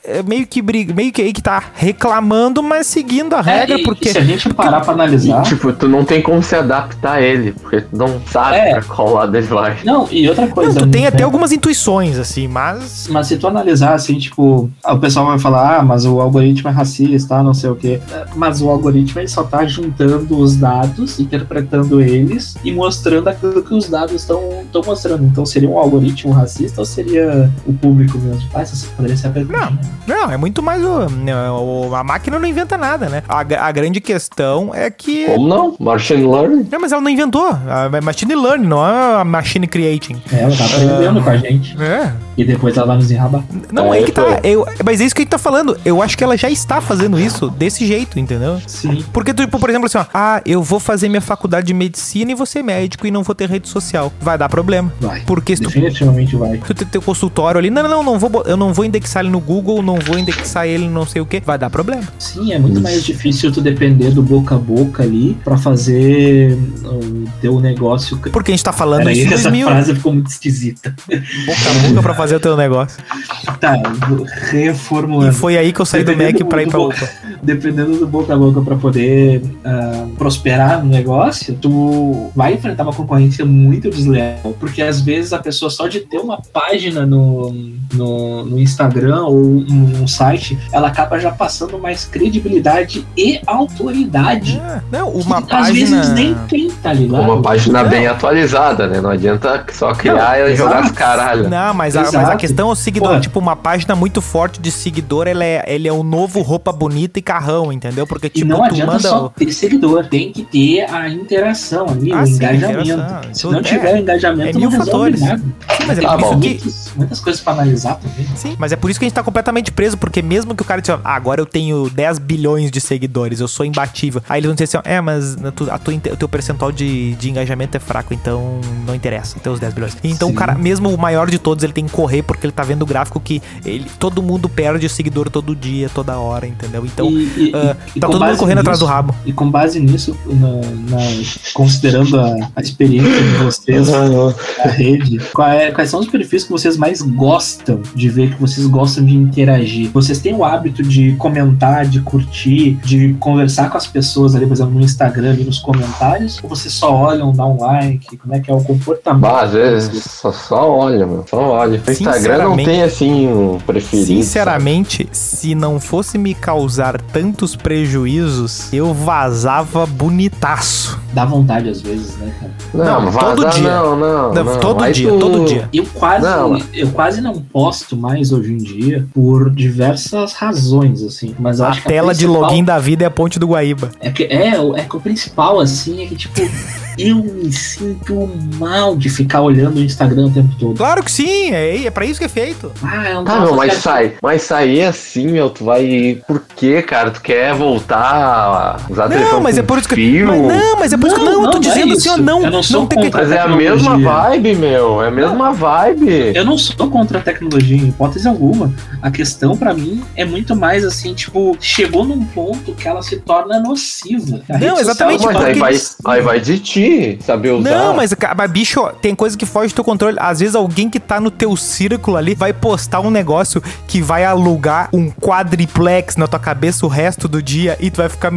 é, meio que briga, meio que aí que tá reclamando, mas seguindo a regra, É, e- porque. e se a gente parar pra analisar. E, tipo, tu não tem como se adaptar a ele, porque tu não sabe É. pra qual lado ele vai. Não, e outra coisa. Não, tu tem né? até algumas intuições, assim, mas. Mas se tu analisar assim, tipo, o pessoal vai falar, ah, mas o algoritmo é racista, não sei o quê. Mas o algoritmo ele só tá juntando os dados, interpretando eles e mostrando aquilo que os dados estão mostrando. Então seria um algoritmo racista ou seria o público mesmo? Ah, essa poderia ser a pergunta. Não. né? Não, é muito mais o, o- A máquina não inventa nada, né? A, a grande questão é que. Como não? Machine Learning? Não, mas ela não inventou. A é machine learning, não é a machine creating. É, ela tá aprendendo com a gente. É. E depois ela vai nos enrabar. Não, É, aí que tá. então. Eu, mas é isso que a gente tá falando. Eu acho que ela já está fazendo isso desse jeito, entendeu? Sim. Porque, tipo, por exemplo, assim, ó, ah, eu vou fazer minha faculdade de medicina e vou ser médico e não vou ter rede social. Vai dar problema. Vai. Porque se tu, Definitivamente vai. se tu tem teu consultório ali, não, não, não, não vou, eu não vou indexar ele no Google, não vou indexar ele no não sei o que, vai dar problema. Sim, é muito mais difícil tu depender do boca a boca ali pra fazer o teu negócio. Porque a gente tá falando isso em essa 2000, frase ficou muito esquisita. boca a boca pra fazer o teu negócio. Tá, reformulando. E foi aí que eu saí do Mac Dependendo pra ir pra boca- outra. Dependendo do boca a boca pra poder prosperar no negócio, tu vai enfrentar uma concorrência muito desleal, porque às vezes a pessoa só de ter uma página no, no, no Instagram ou um, um site, ela acaba já passando mais credibilidade e autoridade. É, não, uma que Às vezes página. nem tem, tá ligado? Uma página Não. bem atualizada, né? Não adianta só criar Não, e jogar exato. as caralho. Não, mas a, mas a questão é o seguidor. Tipo, uma página muito forte de seguidor, ele é, ele é o novo roupa bonita e carrão, entendeu? Porque, E tipo, não tu adianta manda. só ter seguidor, tem que ter a interação ali, Ah, o sim, engajamento. Se não tiver é. engajamento, É não mil resolve fatores. nada. Sim, mas é isso que. muitas, coisas pra analisar também. Sim, mas é por isso que a gente tá completamente preso, porque mesmo que o cara diga, ah, agora eu tenho 10 bilhões de seguidores, eu sou imbatível. Aí eles vão dizer assim, é, mas tua o teu percentual de, de engajamento é fraco, então não interessa ter os 10 bilhões. Então Sim. o cara, mesmo o maior de todos, ele tem que correr porque ele tá vendo o gráfico que ele, todo mundo perde seguidor todo dia, toda hora, entendeu? Então, E- e- ah, e tá todo mundo correndo atrás do nisso- rabo. E com base nisso, na- na- considerando a, a experiência de vocês na rede, qual é- quais são os perfis que vocês mais gostam de ver, que vocês gostam de interagir? Vocês têm o hábito de comentar, de curtir, de conversar com as pessoas ali, por exemplo, no Instagram, ali nos comentários? Ou vocês só olham, dão um like? Como é que é o comportamento? Bah, às vezes só, só olha, mano. Só olha. O Instagram não tem assim um preferido. Sinceramente, se não fosse me causar tantos prejuízos, eu vazava bonitaço. Dá vontade às vezes, né, cara? Não, Não, vaza, todo dia. Não, não, Não, não. todo Aí dia, tu- todo dia. Eu quase, Não. eu quase não posto mais hoje em dia por diversas razões, assim. Mas A acho que tela de principal- login da vida é a ponte do Guaíba. É que, é, o- é que o principal, assim, é que, tipo, eu me sinto mal de ficar olhando o Instagram o tempo todo. Claro que sim, é, é pra isso que é feito. Ah, eu não Tá, mas ficar- sai. Mas sair assim, meu, tu vai. Por quê, cara? Tu quer voltar a usar Não, telefone mas é por isso que. fio? Mas não, mas é por isso que. Não, Não, eu tô não, não é dizendo assim, ó, não. Eu não sou tem que. Mas é a mesma vibe, meu. É a mesma vibe. Eu não sou contra a tecnologia, em hipótese alguma. A questão, pra mim, é muito mais assim, tipo, chegou num ponto que ela se torna nociva. A Não, social exatamente, se Mas aí vai, eles- aí vai de ti saber usar. Não, mas, mas, bicho, tem coisa que foge do teu controle. Às vezes alguém que tá no teu círculo ali vai postar um negócio que vai alugar um quadriplex na tua cabeça o resto do dia e tu vai ficar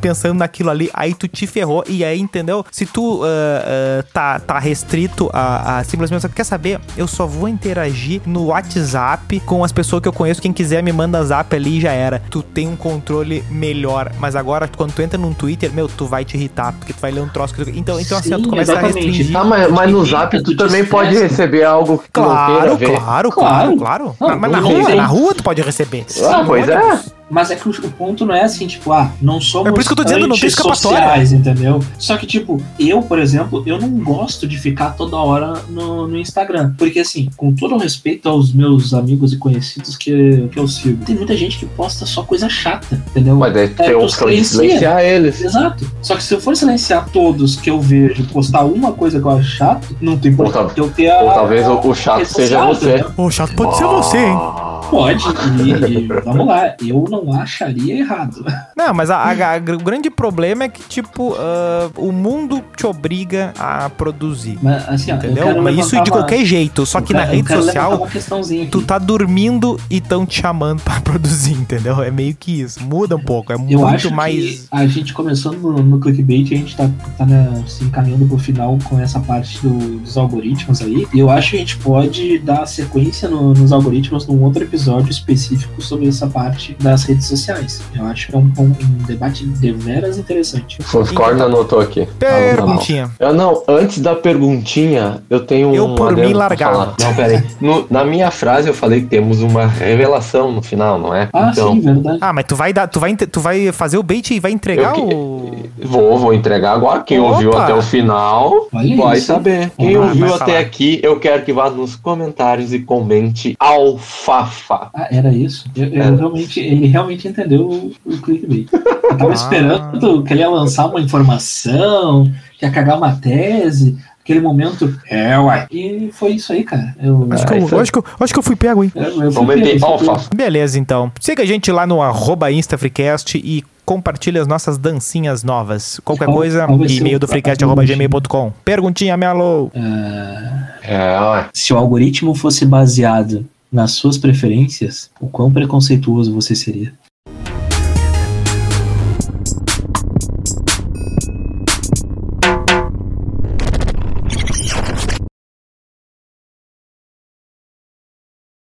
pensando naquilo ali. Aí tu te ferrou. E aí, entendeu? Se tu ah, ah, tá, tá restrito a, a simplesmente. Quer saber? Eu só vou interagir no WhatsApp com as pessoas que eu conheço. Quem quiser me manda zap ali e já era. Tu tem um controle melhor. Mas agora, quando tu entra num Twitter, meu, tu vai te irritar. Porque tu vai ler um troço que tu... Então, então assim, ó, tu começa a exatamente. restringir. Tá, mas, mas no zap tu tu também pode receber algo que tu não Claro, queira ver. claro, claro, Claro. claro. Não, mas na rua, na rua tu pode receber. Ah, pois é. Mas é que o, o ponto não é assim, tipo, ah, não somos É por isso que eu tô dizendo, não tem escapatória. sociais, entendeu? Só que, tipo, eu, por exemplo, eu não gosto de ficar toda hora no, no Instagram. Porque, assim, com todo o respeito aos meus amigos e conhecidos que, que eu sigo, tem muita gente que posta só coisa chata, entendeu? Mas daí tu É, tem silenciar eles. Exato. Só que se eu for silenciar todos que eu vejo postar uma coisa que eu acho chato, não tem que eu ter a. Ou talvez o, o chato seja você. entendeu? Ô, chato pode ser você, hein? Pode. E, e vamos lá, eu não acharia errado. Não, mas a- a- a- o grande problema é que, tipo, ah, o mundo te obriga a produzir. Mas assim, ó, Entendeu? Mas isso de uma- qualquer jeito. Só eu que na quero- eu rede quero levantar social, Uma tu tá dormindo e estão te chamando pra produzir, entendeu? É meio que isso. Muda um pouco. É Eu muito acho mais. a gente começou no, no clickbait e a gente tá, tá né, se encaminhando pro final com essa parte do- dos algoritmos aí. Eu acho que a gente pode dar sequência no- nos algoritmos num outro episódio específico sobre essa parte das redes sociais. Eu acho que é um, um- um debate deveras interessante. Foscorn anotou aqui. Perguntinha. Eu não, antes da perguntinha, eu tenho Eu, um por adendo mim, largava. falar. Não, pera aí. No- na minha frase eu falei que temos uma revelação no final, não é? Ah, então, sim, verdade. Ah, mas tu vai dar, tu vai, tu vai fazer o bait e vai entregar Eu que- o. vou, vou entregar agora. Quem Opa! ouviu até o final Olha vai isso. saber. Quem Vai, ouviu até falar. aqui, eu quero que vá nos comentários e comente alfafa. Ah, era isso? Eu, eu Era. realmente, ele realmente entendeu o, o clickbait. Eu tava Ah. esperando que ele ia lançar uma informação, que ia cagar uma tese, aquele momento. É, uai. E foi isso aí, cara. Eu, Acho, que eu, é- acho, que eu, acho que eu fui pego, hein? eu, eu fui pego. Beleza, então. Siga a gente lá no arroba InstaFreecast e compartilhe as nossas dancinhas novas. Qualquer Qual- coisa, qual e-mail do freecast.gmail.com. Perguntinha, Melo. Ah, É, ué. Se o algoritmo fosse baseado nas suas preferências, o quão preconceituoso você seria?